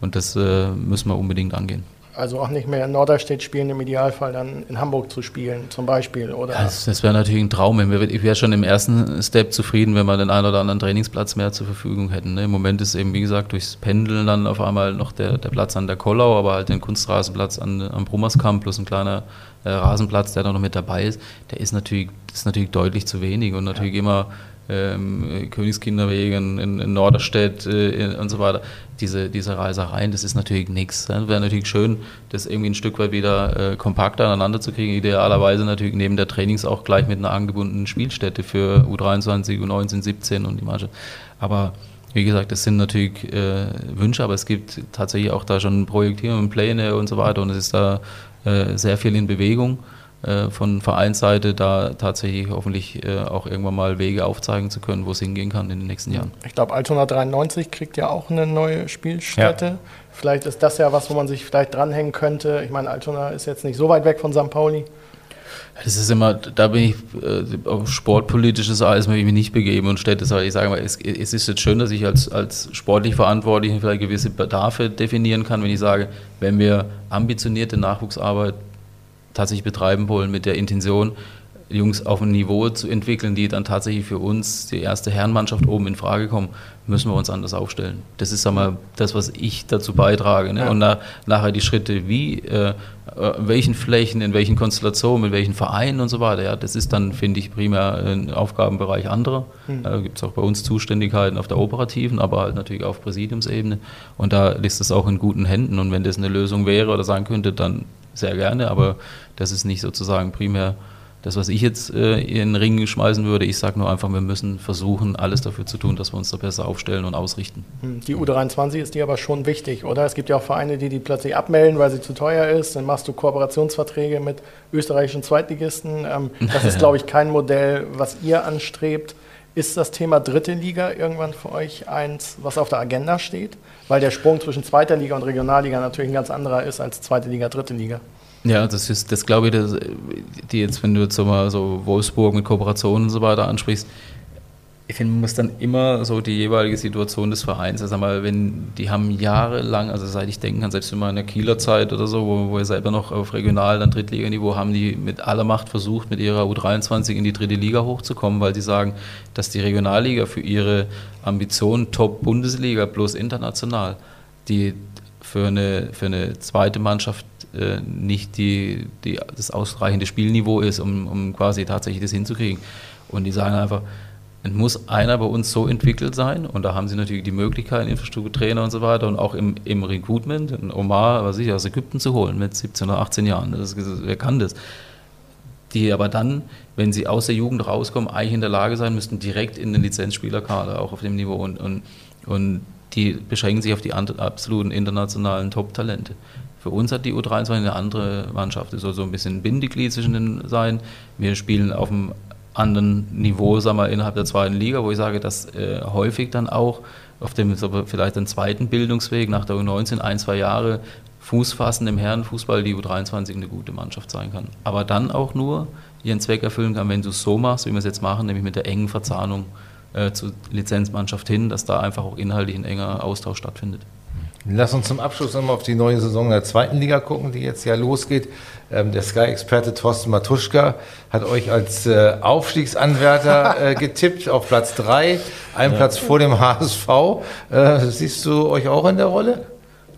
Und das äh, müssen wir unbedingt angehen. Also auch nicht mehr in Norderstedt spielen, im Idealfall dann in Hamburg zu spielen, zum Beispiel, oder? Ja, das, das wäre natürlich ein Traum. Ich wäre schon im ersten Step zufrieden, wenn wir den einen oder anderen Trainingsplatz mehr zur Verfügung hätten. Ne? Im Moment ist eben, wie gesagt, durchs Pendeln dann auf einmal noch der, der Platz an der Kollau, aber halt den Kunstrasenplatz an, am Brummerskamp plus ein kleiner äh, Rasenplatz, der da noch mit dabei ist, der ist natürlich, ist natürlich deutlich zu wenig und natürlich ja. immer ähm, Königskinderweg in, in Norderstedt äh, und so weiter. Diese, diese Reisereien, das ist natürlich nichts. Ne? Wäre natürlich schön, das irgendwie ein Stück weit wieder äh, kompakter aneinander zu kriegen. Idealerweise natürlich neben der Trainings auch gleich mit einer angebundenen Spielstätte für U23, U19, 17 und die Mannschaft. Aber wie gesagt, das sind natürlich äh, Wünsche, aber es gibt tatsächlich auch da schon Projektierungen, Pläne und so weiter und es ist da äh, sehr viel in Bewegung. Äh, von Vereinsseite da tatsächlich hoffentlich äh, auch irgendwann mal Wege aufzeigen zu können, wo es hingehen kann in den nächsten Jahren. Ich glaube, Altona 93 kriegt ja auch eine neue Spielstätte. Ja. Vielleicht ist das ja was, wo man sich vielleicht dranhängen könnte. Ich meine, Altona ist jetzt nicht so weit weg von St. Pauli. Das ist immer, da bin ich äh, auf sportpolitisches Eis möchte ich mich nicht begeben und Städte sage ich sage mal, es, es, ist jetzt schön, dass ich als, als sportlich Verantwortlichen vielleicht gewisse Bedarfe definieren kann, wenn ich sage, wenn wir ambitionierte Nachwuchsarbeit tatsächlich betreiben wollen mit der Intention, Jungs auf ein Niveau zu entwickeln, die dann tatsächlich für uns, die erste Herrenmannschaft oben in Frage kommen, müssen wir uns anders aufstellen. Das ist sag mal, das, was ich dazu beitrage. Ne? Ja. Und na, nachher die Schritte, wie, äh, äh, in welchen Flächen, in welchen Konstellationen, in welchen Vereinen und so weiter. Ja, das ist dann, finde ich, primär ein Aufgabenbereich anderer. Mhm. Da gibt es auch bei uns Zuständigkeiten auf der operativen, aber halt natürlich auf Präsidiumsebene. Und da ist es auch in guten Händen. Und wenn das eine Lösung wäre oder sein könnte, dann sehr gerne. Aber das ist nicht sozusagen primär das, was ich jetzt äh, in den Ring schmeißen würde, ich sage nur einfach, wir müssen versuchen, alles dafür zu tun, dass wir uns da besser aufstellen und ausrichten. Hm, die U23 ist dir aber schon wichtig, oder? Es gibt ja auch Vereine, die die plötzlich abmelden, weil sie zu teuer ist. Dann machst du Kooperationsverträge mit österreichischen Zweitligisten. Ähm, das ist, glaube ich, kein Modell, was ihr anstrebt. Ist das Thema dritte Liga irgendwann für euch eins, was auf der Agenda steht? Weil der Sprung zwischen zweiter Liga und Regionalliga natürlich ein ganz anderer ist als zweite Liga, dritte Liga. Ja, das ist, das glaube ich, das, die jetzt, wenn du jetzt mal so Wolfsburg mit Kooperationen und so weiter ansprichst, ich finde, man muss dann immer so die jeweilige Situation des Vereins, also mal, wenn die haben jahrelang, also seit ich denken kann, selbst in meiner Kieler Zeit oder so, wo, wo wir selber noch auf Regional, dann Drittliganiveau, haben die mit aller Macht versucht, mit ihrer U23 in die dritte Liga hochzukommen, weil die sagen, dass die Regionalliga für ihre Ambitionen Top-Bundesliga plus international, die für eine, für eine zweite Mannschaft äh, nicht die, die, das ausreichende Spielniveau ist, um, um quasi tatsächlich das hinzukriegen. Und die sagen einfach, es muss einer bei uns so entwickelt sein und da haben sie natürlich die Möglichkeit, Infrastrukturtrainer und so weiter und auch im, im Recruitment, einen Omar, was ich, aus Ägypten zu holen mit 17 oder 18 Jahren. Das, wer kann das? Die aber dann, wenn sie aus der Jugend rauskommen, eigentlich in der Lage sein müssten, direkt in den Lizenzspielerkader, auch auf dem Niveau. Und, und, und die beschränken sich auf die absoluten internationalen Top-Talente. Für uns hat die U23 eine andere Mannschaft. Es soll so ein bisschen Bindeglied zwischen den sein. Wir spielen auf einem anderen Niveau, sagen wir, innerhalb der zweiten Liga, wo ich sage, dass äh, häufig dann auch auf dem vielleicht den zweiten Bildungsweg nach der U19 ein, zwei Jahre Fuß fassen im Herrenfußball die U23 eine gute Mannschaft sein kann. Aber dann auch nur ihren Zweck erfüllen kann, wenn du es so machst, wie wir es jetzt machen, nämlich mit der engen Verzahnung äh, zur Lizenzmannschaft hin, dass da einfach auch inhaltlich ein enger Austausch stattfindet. Lass uns zum Abschluss nochmal auf die neue Saison der zweiten Liga gucken, die jetzt ja losgeht. Ähm, der Sky-Experte Thorsten Matuschka hat euch als äh, Aufstiegsanwärter äh, getippt auf Platz 3, einen ja. Platz vor dem HSV. Äh, siehst du euch auch in der Rolle?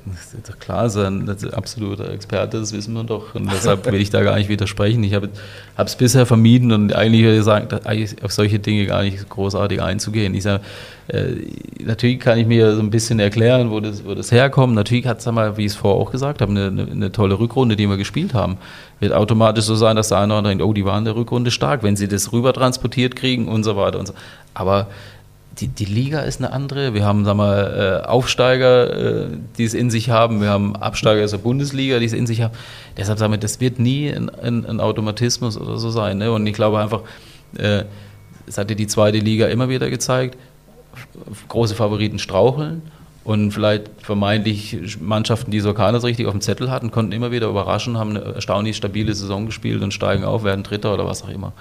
Das ist doch klar, so ein absoluter Experte, das wissen wir doch. Und deshalb will ich da gar nicht widersprechen. Ich habe es bisher vermieden und eigentlich gesagt, eigentlich auf solche Dinge gar nicht großartig einzugehen. Ich sage, äh, natürlich kann ich mir so ein bisschen erklären, wo das, wo das herkommt. Natürlich hat es mal, wie ich es vorher auch gesagt habe, eine, eine, tolle Rückrunde, die wir gespielt haben. Wird automatisch so sein, dass der eine oder andere denkt, oh, die waren in der Rückrunde stark, wenn sie das rüber transportiert kriegen und so weiter und so. Aber die, die Liga ist eine andere. Wir haben sag mal, äh, Aufsteiger, äh, die es in sich haben. Wir haben Absteiger aus der Bundesliga, die es in sich haben. Deshalb sagen wir, das wird nie ein, ein, ein Automatismus oder so sein. Ne? Und ich glaube einfach, äh, es hat ja die zweite Liga immer wieder gezeigt, große Favoriten straucheln. Und vielleicht vermeintlich Mannschaften, die so keiner so richtig auf dem Zettel hatten, konnten immer wieder überraschen, haben eine erstaunlich stabile Saison gespielt und steigen auf, werden Dritter oder was auch immer.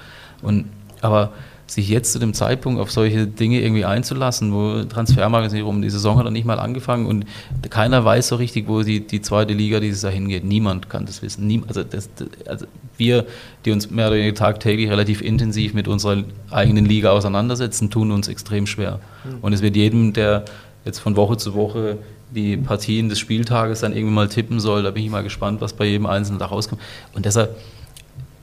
Und, aber sich jetzt zu dem Zeitpunkt auf solche Dinge irgendwie einzulassen, wo Transfermarkt nicht rum, die Saison hat noch nicht mal angefangen und keiner weiß so richtig, wo die, die zweite Liga dieses Jahr hingeht. Niemand kann das wissen. Niem, also, das, also wir, die uns mehr oder weniger tagtäglich relativ intensiv mit unserer eigenen Liga auseinandersetzen, tun uns extrem schwer. Mhm. Und es wird jedem, der jetzt von Woche zu Woche die Partien des Spieltages dann irgendwie mal tippen soll, da bin ich mal gespannt, was bei jedem Einzelnen da rauskommt. Und deshalb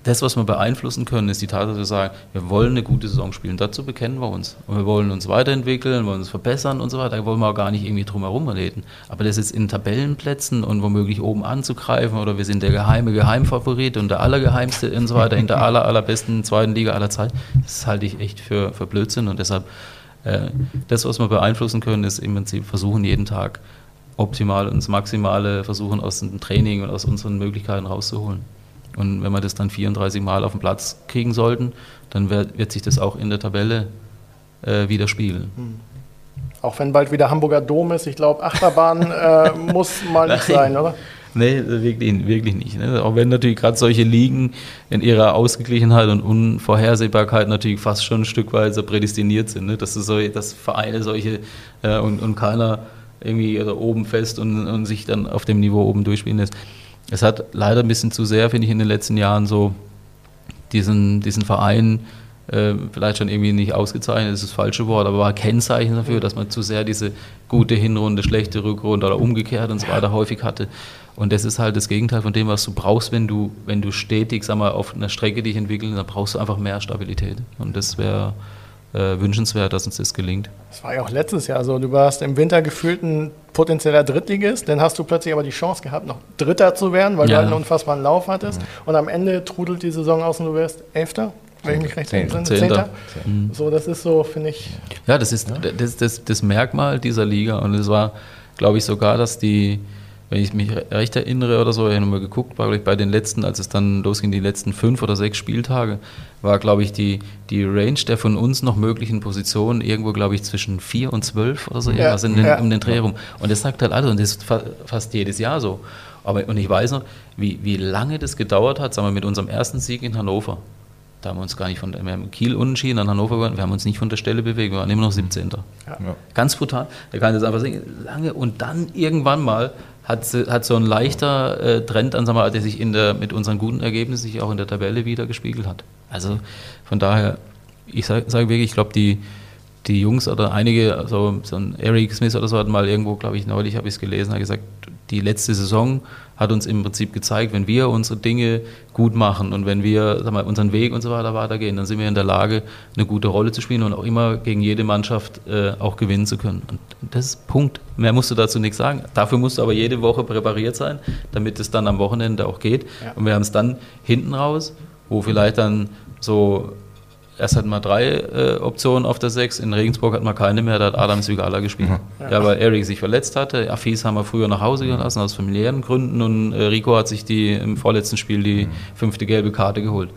das, was wir beeinflussen können, ist die Tatsache zu sagen, wir wollen eine gute Saison spielen. Dazu bekennen wir uns. Und wir wollen uns weiterentwickeln, wollen uns verbessern und so weiter. Da wollen wir auch gar nicht irgendwie drum herum reden. Aber das jetzt in Tabellenplätzen und womöglich oben anzugreifen oder wir sind der geheime Geheimfavorit und der allergeheimste und so weiter in der aller, allerbesten zweiten Liga aller Zeit, das halte ich echt für, für Blödsinn. Und deshalb, äh, das, was wir beeinflussen können, ist im Prinzip versuchen, jeden Tag optimal und das Maximale versuchen, aus dem Training und aus unseren Möglichkeiten rauszuholen. Und wenn wir das dann 34 Mal auf den Platz kriegen sollten, dann wird, wird sich das auch in der Tabelle äh, widerspiegeln. Hm. Auch wenn bald wieder Hamburger Dom ist, ich glaube, Achterbahn äh, muss mal nicht sein, oder? Nee, wirklich, wirklich nicht. Ne? Auch wenn natürlich gerade solche Ligen in ihrer Ausgeglichenheit und Unvorhersehbarkeit natürlich fast schon ein Stück weit so prädestiniert sind. Ne? Dass, so, dass Vereine solche äh, und, und keiner irgendwie da oben fest und, und sich dann auf dem Niveau oben durchspielen lässt. Es hat leider ein bisschen zu sehr, finde ich, in den letzten Jahren so diesen, diesen Verein äh, vielleicht schon irgendwie nicht ausgezeichnet, ist das falsche Wort, aber war Kennzeichen dafür, dass man zu sehr diese gute Hinrunde, schlechte Rückrunde oder umgekehrt und so weiter häufig hatte. Und das ist halt das Gegenteil von dem, was du brauchst, wenn du, wenn du stetig, sag mal, auf einer Strecke dich entwickelst, dann brauchst du einfach mehr Stabilität. Und das wäre äh, wünschenswert, dass uns das gelingt. Das war ja auch letztes Jahr so. Du warst im Winter gefühlt ein potenzieller Drittligist, dann hast du plötzlich aber die Chance gehabt, noch Dritter zu werden, weil ja. du halt einen unfassbaren Lauf hattest. Mhm. Und am Ende trudelt die Saison aus und du wirst Elfter wenn ich mich recht erinnere. Zehnter. Zehnter. So, das ist so, finde ich. Ja, das ist das, das, das Merkmal dieser Liga. Und es war, glaube ich, sogar, dass die, wenn ich mich recht erinnere oder so, ich habe nochmal geguckt, war, glaube ich, bei den letzten, als es dann losging, die letzten fünf oder sechs Spieltage, war, glaube ich, die, die Range der von uns noch möglichen Positionen irgendwo, glaube ich, zwischen vier und zwölf oder so, ja, irgendwas in den, ja. um den Dreh rum. Und das sagt halt alles, und das ist fast jedes Jahr so. Aber, und ich weiß noch, wie, wie lange das gedauert hat, sagen wir, mit unserem ersten Sieg in Hannover. Da haben wir uns gar nicht von, wir haben Kiel unentschieden, dann Hannover gewonnen, wir haben uns nicht von der Stelle bewegt, wir waren immer noch 17. Ja. Ganz brutal. Da kann ich das einfach sehen, lange und dann irgendwann mal hat, hat so ein leichter äh, Trend an, der sich in der, mit unseren guten Ergebnissen sich auch in der Tabelle wieder gespiegelt hat. Also von daher, ich sage sag wirklich, ich glaube, die, die Jungs oder einige, also so ein Eric Smith oder so hat mal irgendwo, glaube ich, neulich habe ich es gelesen, hat gesagt, die letzte Saison hat uns im Prinzip gezeigt, wenn wir unsere Dinge gut machen und wenn wir mal, unseren Weg und so weiter weitergehen, dann sind wir in der Lage, eine gute Rolle zu spielen und auch immer gegen jede Mannschaft äh, auch gewinnen zu können. Und das ist Punkt. Mehr musst du dazu nichts sagen. Dafür musst du aber jede Woche präpariert sein, damit es dann am Wochenende auch geht. Ja. Und wir haben es dann hinten raus, wo vielleicht dann so Erst hatten wir drei äh, Optionen auf der Sechs, in Regensburg hatten wir keine mehr, da hat Adam Sügala gespielt. Ja. ja, weil Eric sich verletzt hatte. Afis haben wir früher nach Hause gelassen aus familiären Gründen und äh, Rico hat sich die im vorletzten Spiel die fünfte gelbe Karte geholt.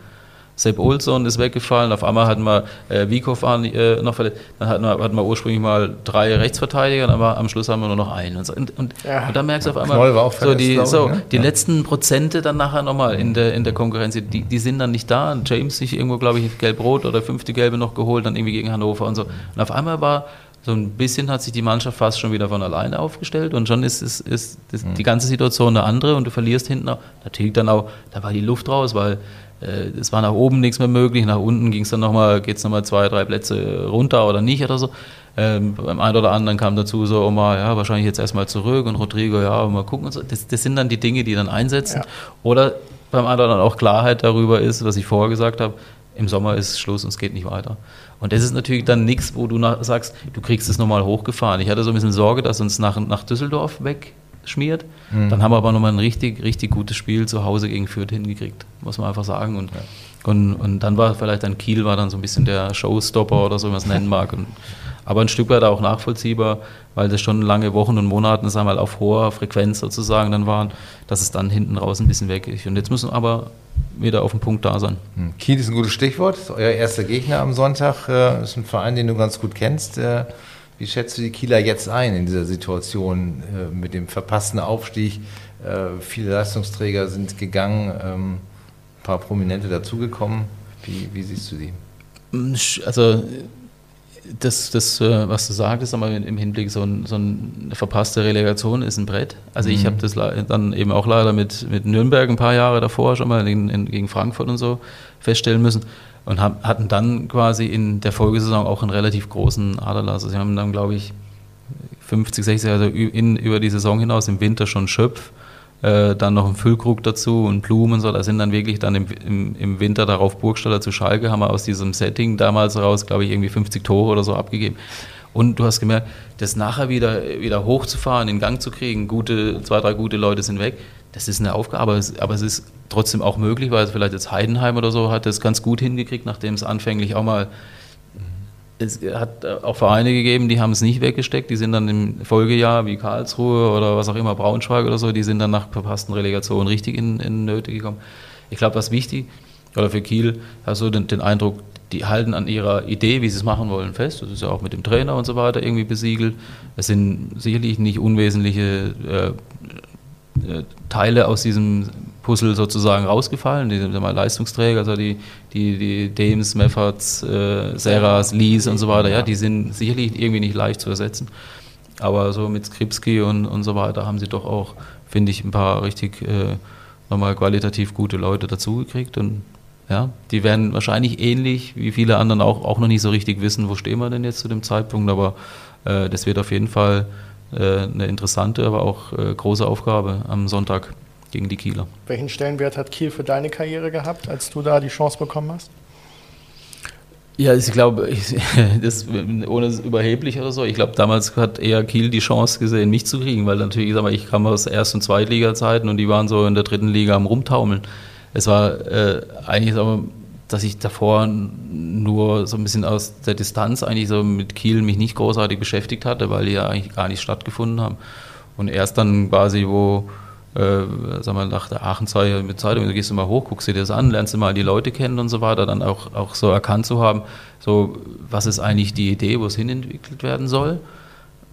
Sepp Olsson ist weggefallen. Auf einmal hatten wir äh, Wiekow äh, noch verletzt. Dann hatten wir, hatten wir ursprünglich mal drei Rechtsverteidiger, aber am Schluss haben wir nur noch einen. Und, und, und, ja. und dann merkst du auf einmal, auch so die, so, ne? die ja. letzten Prozente dann nachher nochmal in der, in der Konkurrenz, die, die sind dann nicht da. James sich irgendwo, glaube ich, gelb-rot oder fünfte Gelbe noch geholt, dann irgendwie gegen Hannover und so. Und auf einmal war so ein bisschen hat sich die Mannschaft fast schon wieder von alleine aufgestellt und schon ist, ist, ist, ist mhm. die ganze Situation eine andere und du verlierst hinten auch. Natürlich dann auch, da war die Luft raus, weil es war nach oben nichts mehr möglich, nach unten ging es dann nochmal, geht es nochmal zwei, drei Plätze runter oder nicht oder so. Ähm, beim einen oder anderen kam dazu so, Oma, ja, wahrscheinlich jetzt erstmal zurück und Rodrigo, ja, mal gucken und so. Das, das sind dann die Dinge, die dann einsetzen. Ja. Oder beim anderen auch Klarheit darüber ist, was ich vorher gesagt habe, im Sommer ist Schluss und es geht nicht weiter. Und das ist natürlich dann nichts, wo du nach, sagst, du kriegst es nochmal hochgefahren. Ich hatte so ein bisschen Sorge, dass uns nach, nach Düsseldorf weg schmiert. Mhm. Dann haben wir aber nochmal ein richtig, richtig gutes Spiel zu Hause gegen Fürth hingekriegt, muss man einfach sagen. Und, ja. und, und dann war vielleicht dann Kiel war dann so ein bisschen der Showstopper oder so, wie man es nennen mag. Und, aber ein Stück weit auch nachvollziehbar, weil das schon lange Wochen und Monate, sagen wir mal, auf hoher Frequenz sozusagen dann waren, dass es dann hinten raus ein bisschen weg ist. Und jetzt müssen wir aber wieder auf dem Punkt da sein. Hm. Kiel ist ein gutes Stichwort. Euer erster Gegner am Sonntag äh, ist ein Verein, den du ganz gut kennst. Äh, wie schätzt du die Kieler jetzt ein in dieser Situation äh, mit dem verpassten Aufstieg? Äh, viele Leistungsträger sind gegangen, ähm, ein paar Prominente dazugekommen. Wie, wie siehst du die? Also das, das äh, was du sagtest, aber im Hinblick so, ein, so eine verpasste Relegation ist ein Brett. Also mhm. ich habe das dann eben auch leider mit, mit Nürnberg ein paar Jahre davor schon mal in, in, gegen Frankfurt und so feststellen müssen und haben, hatten dann quasi in der Folgesaison auch einen relativ großen Aderlass. Also sie haben dann, glaube ich, 50, 60, also in, über die Saison hinaus im Winter schon Schöpf, äh, dann noch ein Füllkrug dazu und Blumen und so. Da sind dann wirklich dann im, im, im Winter darauf Burgstaller zu Schalke, haben wir aus diesem Setting damals raus, glaube ich, irgendwie 50 Tore oder so abgegeben. Und du hast gemerkt, das nachher wieder, wieder hochzufahren, in Gang zu kriegen, gute, zwei, drei gute Leute sind weg, das ist eine Aufgabe, aber es, ist trotzdem auch möglich, weil vielleicht jetzt Heidenheim oder so hat das ganz gut hingekriegt, nachdem es anfänglich auch mal es hat auch Vereine gegeben, die haben es nicht weggesteckt, die sind dann im Folgejahr wie Karlsruhe oder was auch immer, Braunschweig oder so, die sind dann nach verpassten Relegationen richtig in, in Nöte gekommen. Ich glaube, was wichtig, oder für Kiel, hast du den, den Eindruck, die halten an ihrer Idee, wie sie es machen wollen, fest. Das ist ja auch mit dem Trainer und so weiter irgendwie besiegelt. Es sind sicherlich nicht unwesentliche äh, äh, Teile aus diesem Puzzle sozusagen rausgefallen, die mal Leistungsträger, also die, die, die Dames, Mefferts, äh, Serras, Lees und so weiter, ja, die sind sicherlich irgendwie nicht leicht zu ersetzen. Aber so mit Skripski und, und so weiter haben sie doch auch, finde ich, ein paar richtig äh, nochmal qualitativ gute Leute dazugekriegt und Ja, die werden wahrscheinlich ähnlich wie viele anderen auch, auch noch nicht so richtig wissen, wo stehen wir denn jetzt zu dem Zeitpunkt, aber äh, das wird auf jeden Fall äh, eine interessante, aber auch äh, große Aufgabe am Sonntag gegen die Kieler. Welchen Stellenwert hat Kiel für deine Karriere gehabt, als du da die Chance bekommen hast? Ja, ich glaube, ich, das, ohne überheblich oder so, ich glaube, damals hat eher Kiel die Chance gesehen, mich zu kriegen, weil natürlich, sag mal, ich kam aus Erst- und Zweitliga-Zeiten und die waren so in der dritten Liga am Rumtaumeln. Es war äh, eigentlich, sag dass ich davor nur so ein bisschen aus der Distanz eigentlich so mit Kiel mich nicht großartig beschäftigt hatte, weil die ja eigentlich gar nicht stattgefunden haben. Und erst dann quasi, wo äh, sag mal, nach der Aachenzeit mit Zeitung, da gehst du mal hoch, guckst dir das an, lernst du mal die Leute kennen und so weiter, dann auch, auch so erkannt zu haben, so, was ist eigentlich die Idee, wo es hinentwickelt werden soll,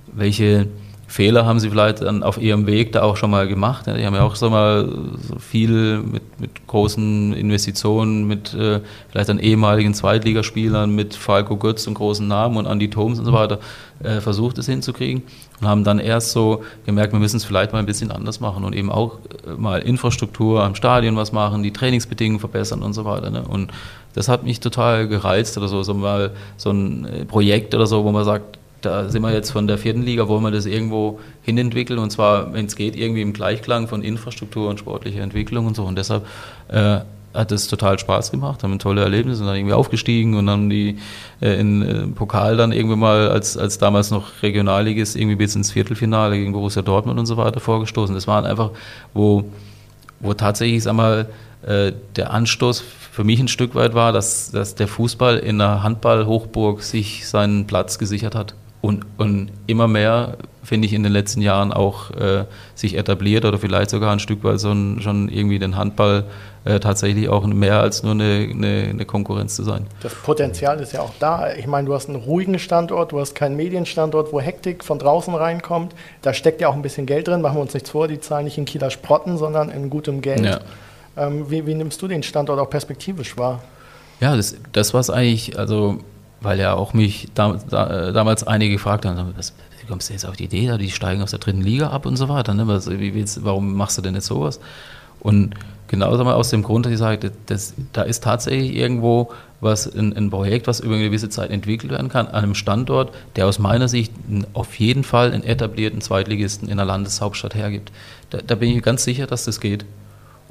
welche Fehler haben sie vielleicht auf ihrem Weg da auch schon mal gemacht. Die haben ja auch so mal so viel mit, mit großen Investitionen, mit äh, vielleicht dann ehemaligen Zweitligaspielern, mit Falco Götz und großen Namen und Andy Thoms und so weiter äh, versucht, es hinzukriegen und haben dann erst so gemerkt, wir müssen es vielleicht mal ein bisschen anders machen und eben auch äh, mal Infrastruktur am Stadion was machen, die Trainingsbedingungen verbessern und so weiter. Ne? Und das hat mich total gereizt oder so, so mal so ein äh, Projekt oder so, wo man sagt, da sind wir jetzt von der vierten Liga, wollen wir das irgendwo hinentwickeln und zwar, wenn es geht, irgendwie im Gleichklang von Infrastruktur und sportlicher Entwicklung und so. Und deshalb äh, hat es total Spaß gemacht, haben tolle Erlebnisse und dann irgendwie aufgestiegen und dann die äh, in äh, Pokal dann irgendwie mal als, als damals noch Regionalliges irgendwie bis ins Viertelfinale gegen Borussia Dortmund und so weiter vorgestoßen. Das waren einfach, wo, wo tatsächlich, sag mal, äh, der Anstoß für mich ein Stück weit war, dass, dass der Fußball in der Handball-Hochburg sich seinen Platz gesichert hat und, und immer mehr, finde ich, in den letzten Jahren auch äh, sich etabliert oder vielleicht sogar ein Stück weit so ein, schon irgendwie den Handball äh, tatsächlich auch mehr als nur eine, eine, eine, Konkurrenz zu sein. Das Potenzial ist ja auch da. Ich meine, du hast einen ruhigen Standort, du hast keinen Medienstandort, wo Hektik von draußen reinkommt. Da steckt ja auch ein bisschen Geld drin, machen wir uns nichts vor, die zahlen nicht in Kieler Sprotten, sondern in gutem Geld. Ja. Ähm, wie, wie nimmst du den Standort auch perspektivisch wahr? Ja, das, das war eigentlich, also weil ja auch mich da, da, äh, damals einige gefragt haben, was, wie kommst du jetzt auf die Idee, die steigen aus der dritten Liga ab und so weiter, ne? was, wie, warum machst du denn jetzt sowas? Und genauso mal aus dem Grund, dass ich sage, das, da ist tatsächlich irgendwo was ein, ein, Projekt, was über eine gewisse Zeit entwickelt werden kann, an einem Standort, der aus meiner Sicht auf jeden Fall einen etablierten Zweitligisten in der Landeshauptstadt hergibt. Da, da bin ich ganz sicher, dass das geht.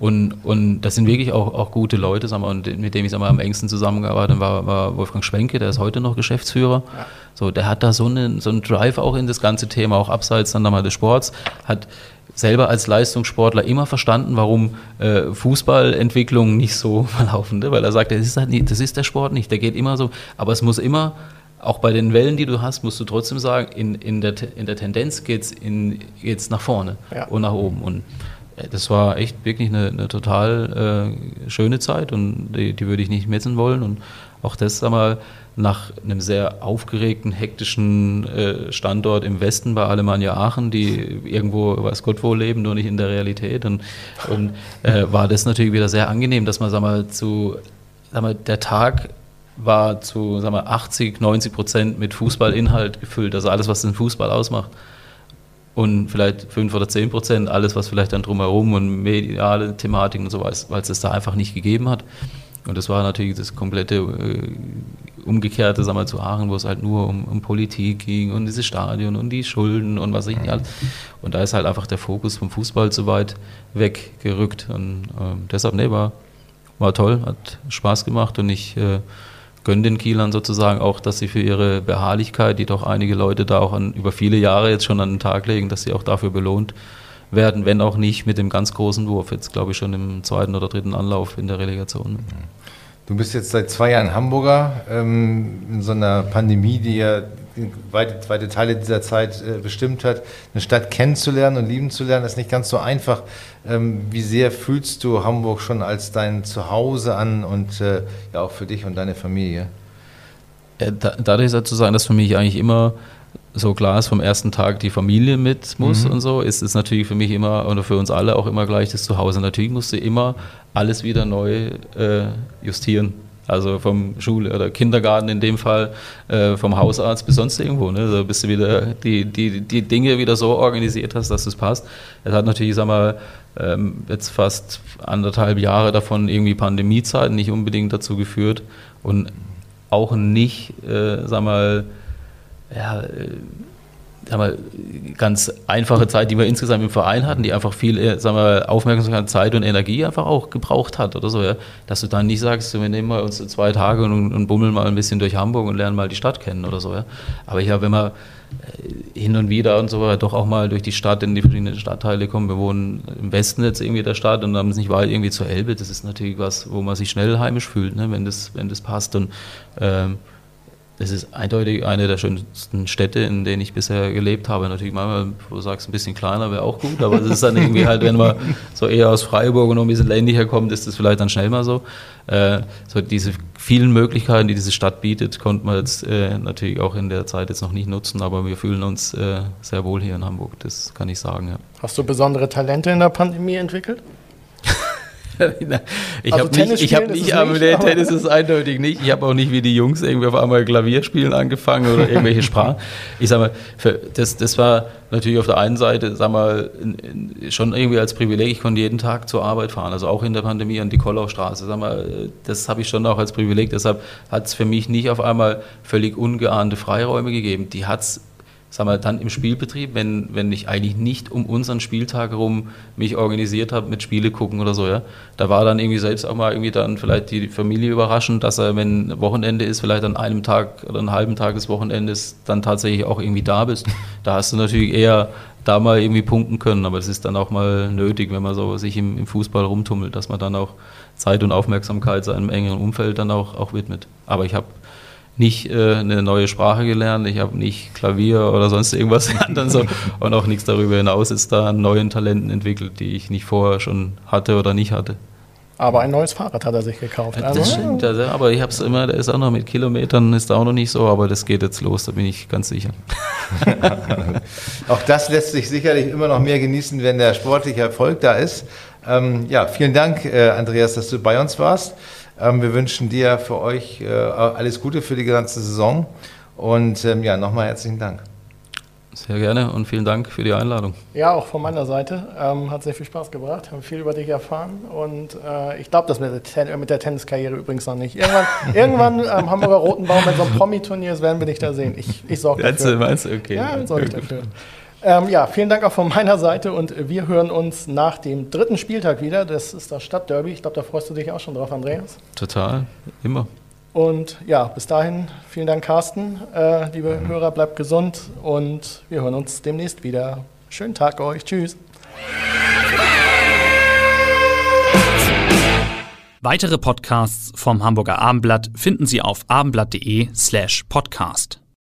Und, und das sind wirklich auch, auch gute Leute, sagen wir, und mit dem ich sagen wir, am engsten zusammengearbeitet habe, war, war Wolfgang Schwenke, der ist heute noch Geschäftsführer. Ja. So, der hat da so einen, so einen Drive auch in das ganze Thema, auch abseits dann mal des Sports, hat selber als Leistungssportler immer verstanden, warum äh, Fußballentwicklungen nicht so verlaufen, ne? weil er sagt, das ist, halt nicht, das ist der Sport nicht, der geht immer so, aber es muss immer auch bei den Wellen, die du hast, musst du trotzdem sagen, in, in, der, in der Tendenz geht es nach vorne ja. und nach oben. Und das war echt wirklich eine, eine total äh, schöne Zeit und die, die, würde ich nicht missen wollen. Und auch das einmal nach einem sehr aufgeregten, hektischen äh, Standort im Westen bei Alemannia Aachen, die irgendwo, weiß Gott wo leben, nur nicht in der Realität. Und, und äh, war das natürlich wieder sehr angenehm, dass man, sag mal, zu, sag mal, der Tag war zu sag mal, 80, 90 Prozent mit Fußballinhalt gefüllt, also alles, was den Fußball ausmacht und vielleicht fünf oder zehn Prozent, alles, was vielleicht dann drumherum und mediale Thematiken und so weil es das da einfach nicht gegeben hat. Und das war natürlich das komplette äh, Umgekehrte, sagen wir zu Aachen, wo es halt nur um, um, Politik ging und dieses Stadion und die Schulden und was ich nicht alles. Und da ist halt einfach der Fokus vom Fußball zu weit weggerückt. Und äh, deshalb, nee, war, war toll, hat Spaß gemacht und ich äh, gönne den Kielern sozusagen auch, dass sie für ihre Beharrlichkeit, die doch einige Leute da auch an, über viele Jahre jetzt schon an den Tag legen, dass sie auch dafür belohnt werden, wenn auch nicht mit dem ganz großen Wurf. Jetzt glaube ich schon im zweiten oder dritten Anlauf in der Relegation. Du bist jetzt seit zwei Jahren Hamburger ähm, in so einer Pandemie, die ja weite, weite Teile dieser Zeit äh, bestimmt hat. Eine Stadt kennenzulernen und lieben zu lernen, ist nicht ganz so einfach. Ähm, wie sehr fühlst du Hamburg schon als dein Zuhause an und äh, ja auch für dich und deine Familie? Da, dadurch zu sagen, dass für mich eigentlich immer so klar ist, vom ersten Tag die Familie mit muss mhm. und so, ist es natürlich für mich immer oder für uns alle auch immer gleich das Zuhause. Natürlich musst du immer alles wieder neu äh, justieren. Also vom Schule oder Kindergarten in dem Fall, äh, vom Hausarzt bis sonst irgendwo. Ne? Also bis du wieder die, die, die Dinge wieder so organisiert hast, dass es passt. Es hat natürlich, sag mal, ähm, jetzt fast anderthalb Jahre davon irgendwie Pandemiezeit nicht unbedingt dazu geführt und auch nicht, äh, sag mal, ja, äh, mal, ganz einfache Zeit, die wir insgesamt im Verein hatten, die einfach viel äh, sagen wir, Aufmerksamkeit, Zeit und Energie einfach auch gebraucht hat oder so, ja. Dass du dann nicht sagst, wir nehmen mal uns zwei Tage und, und bummeln mal ein bisschen durch Hamburg und lernen mal die Stadt kennen oder so, ja. Aber ich habe immer äh, hin und wieder und so weiter doch auch mal durch die Stadt in die verschiedenen Stadtteile kommen. Wir wohnen im Westen jetzt irgendwie der Stadt und haben es nicht weit irgendwie zur Elbe. Das ist natürlich was, wo man sich schnell heimisch fühlt, ne, wenn, das, wenn das passt. Und ähm, es ist eindeutig eine der schönsten Städte, in denen ich bisher gelebt habe. Natürlich manchmal, wo du sagst, ein bisschen kleiner wäre auch gut, aber es ist dann irgendwie halt, wenn man so eher aus Freiburg und noch ein bisschen ländlicher kommt, ist das vielleicht dann schnell mal so. Äh, so diese vielen Möglichkeiten, die diese Stadt bietet, konnte man jetzt äh, natürlich auch in der Zeit jetzt noch nicht nutzen, aber wir fühlen uns äh, sehr wohl hier in Hamburg, das kann ich sagen. Ja. Hast du besondere Talente in der Pandemie entwickelt? ich also habe nicht, ich habe nicht, aber der Tennis ist eindeutig nicht. Ich habe auch nicht wie die Jungs irgendwie auf einmal Klavier spielen angefangen oder irgendwelche Sprachen. Ich sage mal, für, das, das war natürlich auf der einen Seite, sag mal, in, in, schon irgendwie als Privileg. Ich konnte jeden Tag zur Arbeit fahren, also auch in der Pandemie an die Kollaustraße. Sag mal, das habe ich schon auch als Privileg. Deshalb hat es für mich nicht auf einmal völlig ungeahnte Freiräume gegeben. Die hat es sagen wir, dann im Spielbetrieb, wenn, wenn ich eigentlich nicht um unseren Spieltag herum mich organisiert habe mit Spiele gucken oder so, ja. Da war dann irgendwie selbst auch mal irgendwie dann vielleicht die Familie überraschend, dass er, wenn Wochenende ist, vielleicht an einem Tag oder einen halben Tag des Wochenendes dann tatsächlich auch irgendwie da bist. Da hast du natürlich eher da mal irgendwie punkten können, aber es ist dann auch mal nötig, wenn man so sich im, im Fußball rumtummelt, dass man dann auch Zeit und Aufmerksamkeit seinem engeren Umfeld dann auch, auch widmet. Aber ich habe nicht äh, eine neue Sprache gelernt, ich habe nicht Klavier oder sonst irgendwas gelernt so, und auch nichts darüber hinaus ist da an neuen Talenten entwickelt, die ich nicht vorher schon hatte oder nicht hatte. Aber ein neues Fahrrad hat er sich gekauft. Ja, das also, stimmt, also, aber ich habe es immer, der ist auch noch mit Kilometern, ist auch noch nicht so, aber das geht jetzt los, da bin ich ganz sicher. auch das lässt sich sicherlich immer noch mehr genießen, wenn der sportliche Erfolg da ist. Ähm, ja, vielen Dank, äh, Andreas, dass du bei uns warst. Ähm, wir wünschen dir für euch äh, alles Gute für die ganze Saison. Und ähm, ja, nochmal herzlichen Dank. Sehr gerne und vielen Dank für die Einladung. Ja, auch von meiner Seite. Ähm, hat sehr viel Spaß gebracht, haben viel über dich erfahren und äh, ich glaube das mit der, Ten mit der Tenniskarriere übrigens noch nicht. Irgendwann, irgendwann ähm, Hamburger Rotenbaum, wenn so ein Promi-Turnier ist, werden wir dich da sehen. Ich, ich sorge dafür. Meinst du? Okay. Ja, sorge ich dafür. Ähm, ja, vielen Dank auch von meiner Seite und wir hören uns nach dem dritten Spieltag wieder. Das ist das Stadtderby. Ich glaube, da freust du dich auch schon drauf, Andreas. Total, immer. Und ja, bis dahin, vielen Dank, Carsten. Äh, liebe Hörer, bleibt gesund und wir hören uns demnächst wieder. Schönen Tag euch. Tschüss. Weitere Podcasts vom Hamburger Abendblatt finden Sie auf abendblatt.de slash podcast.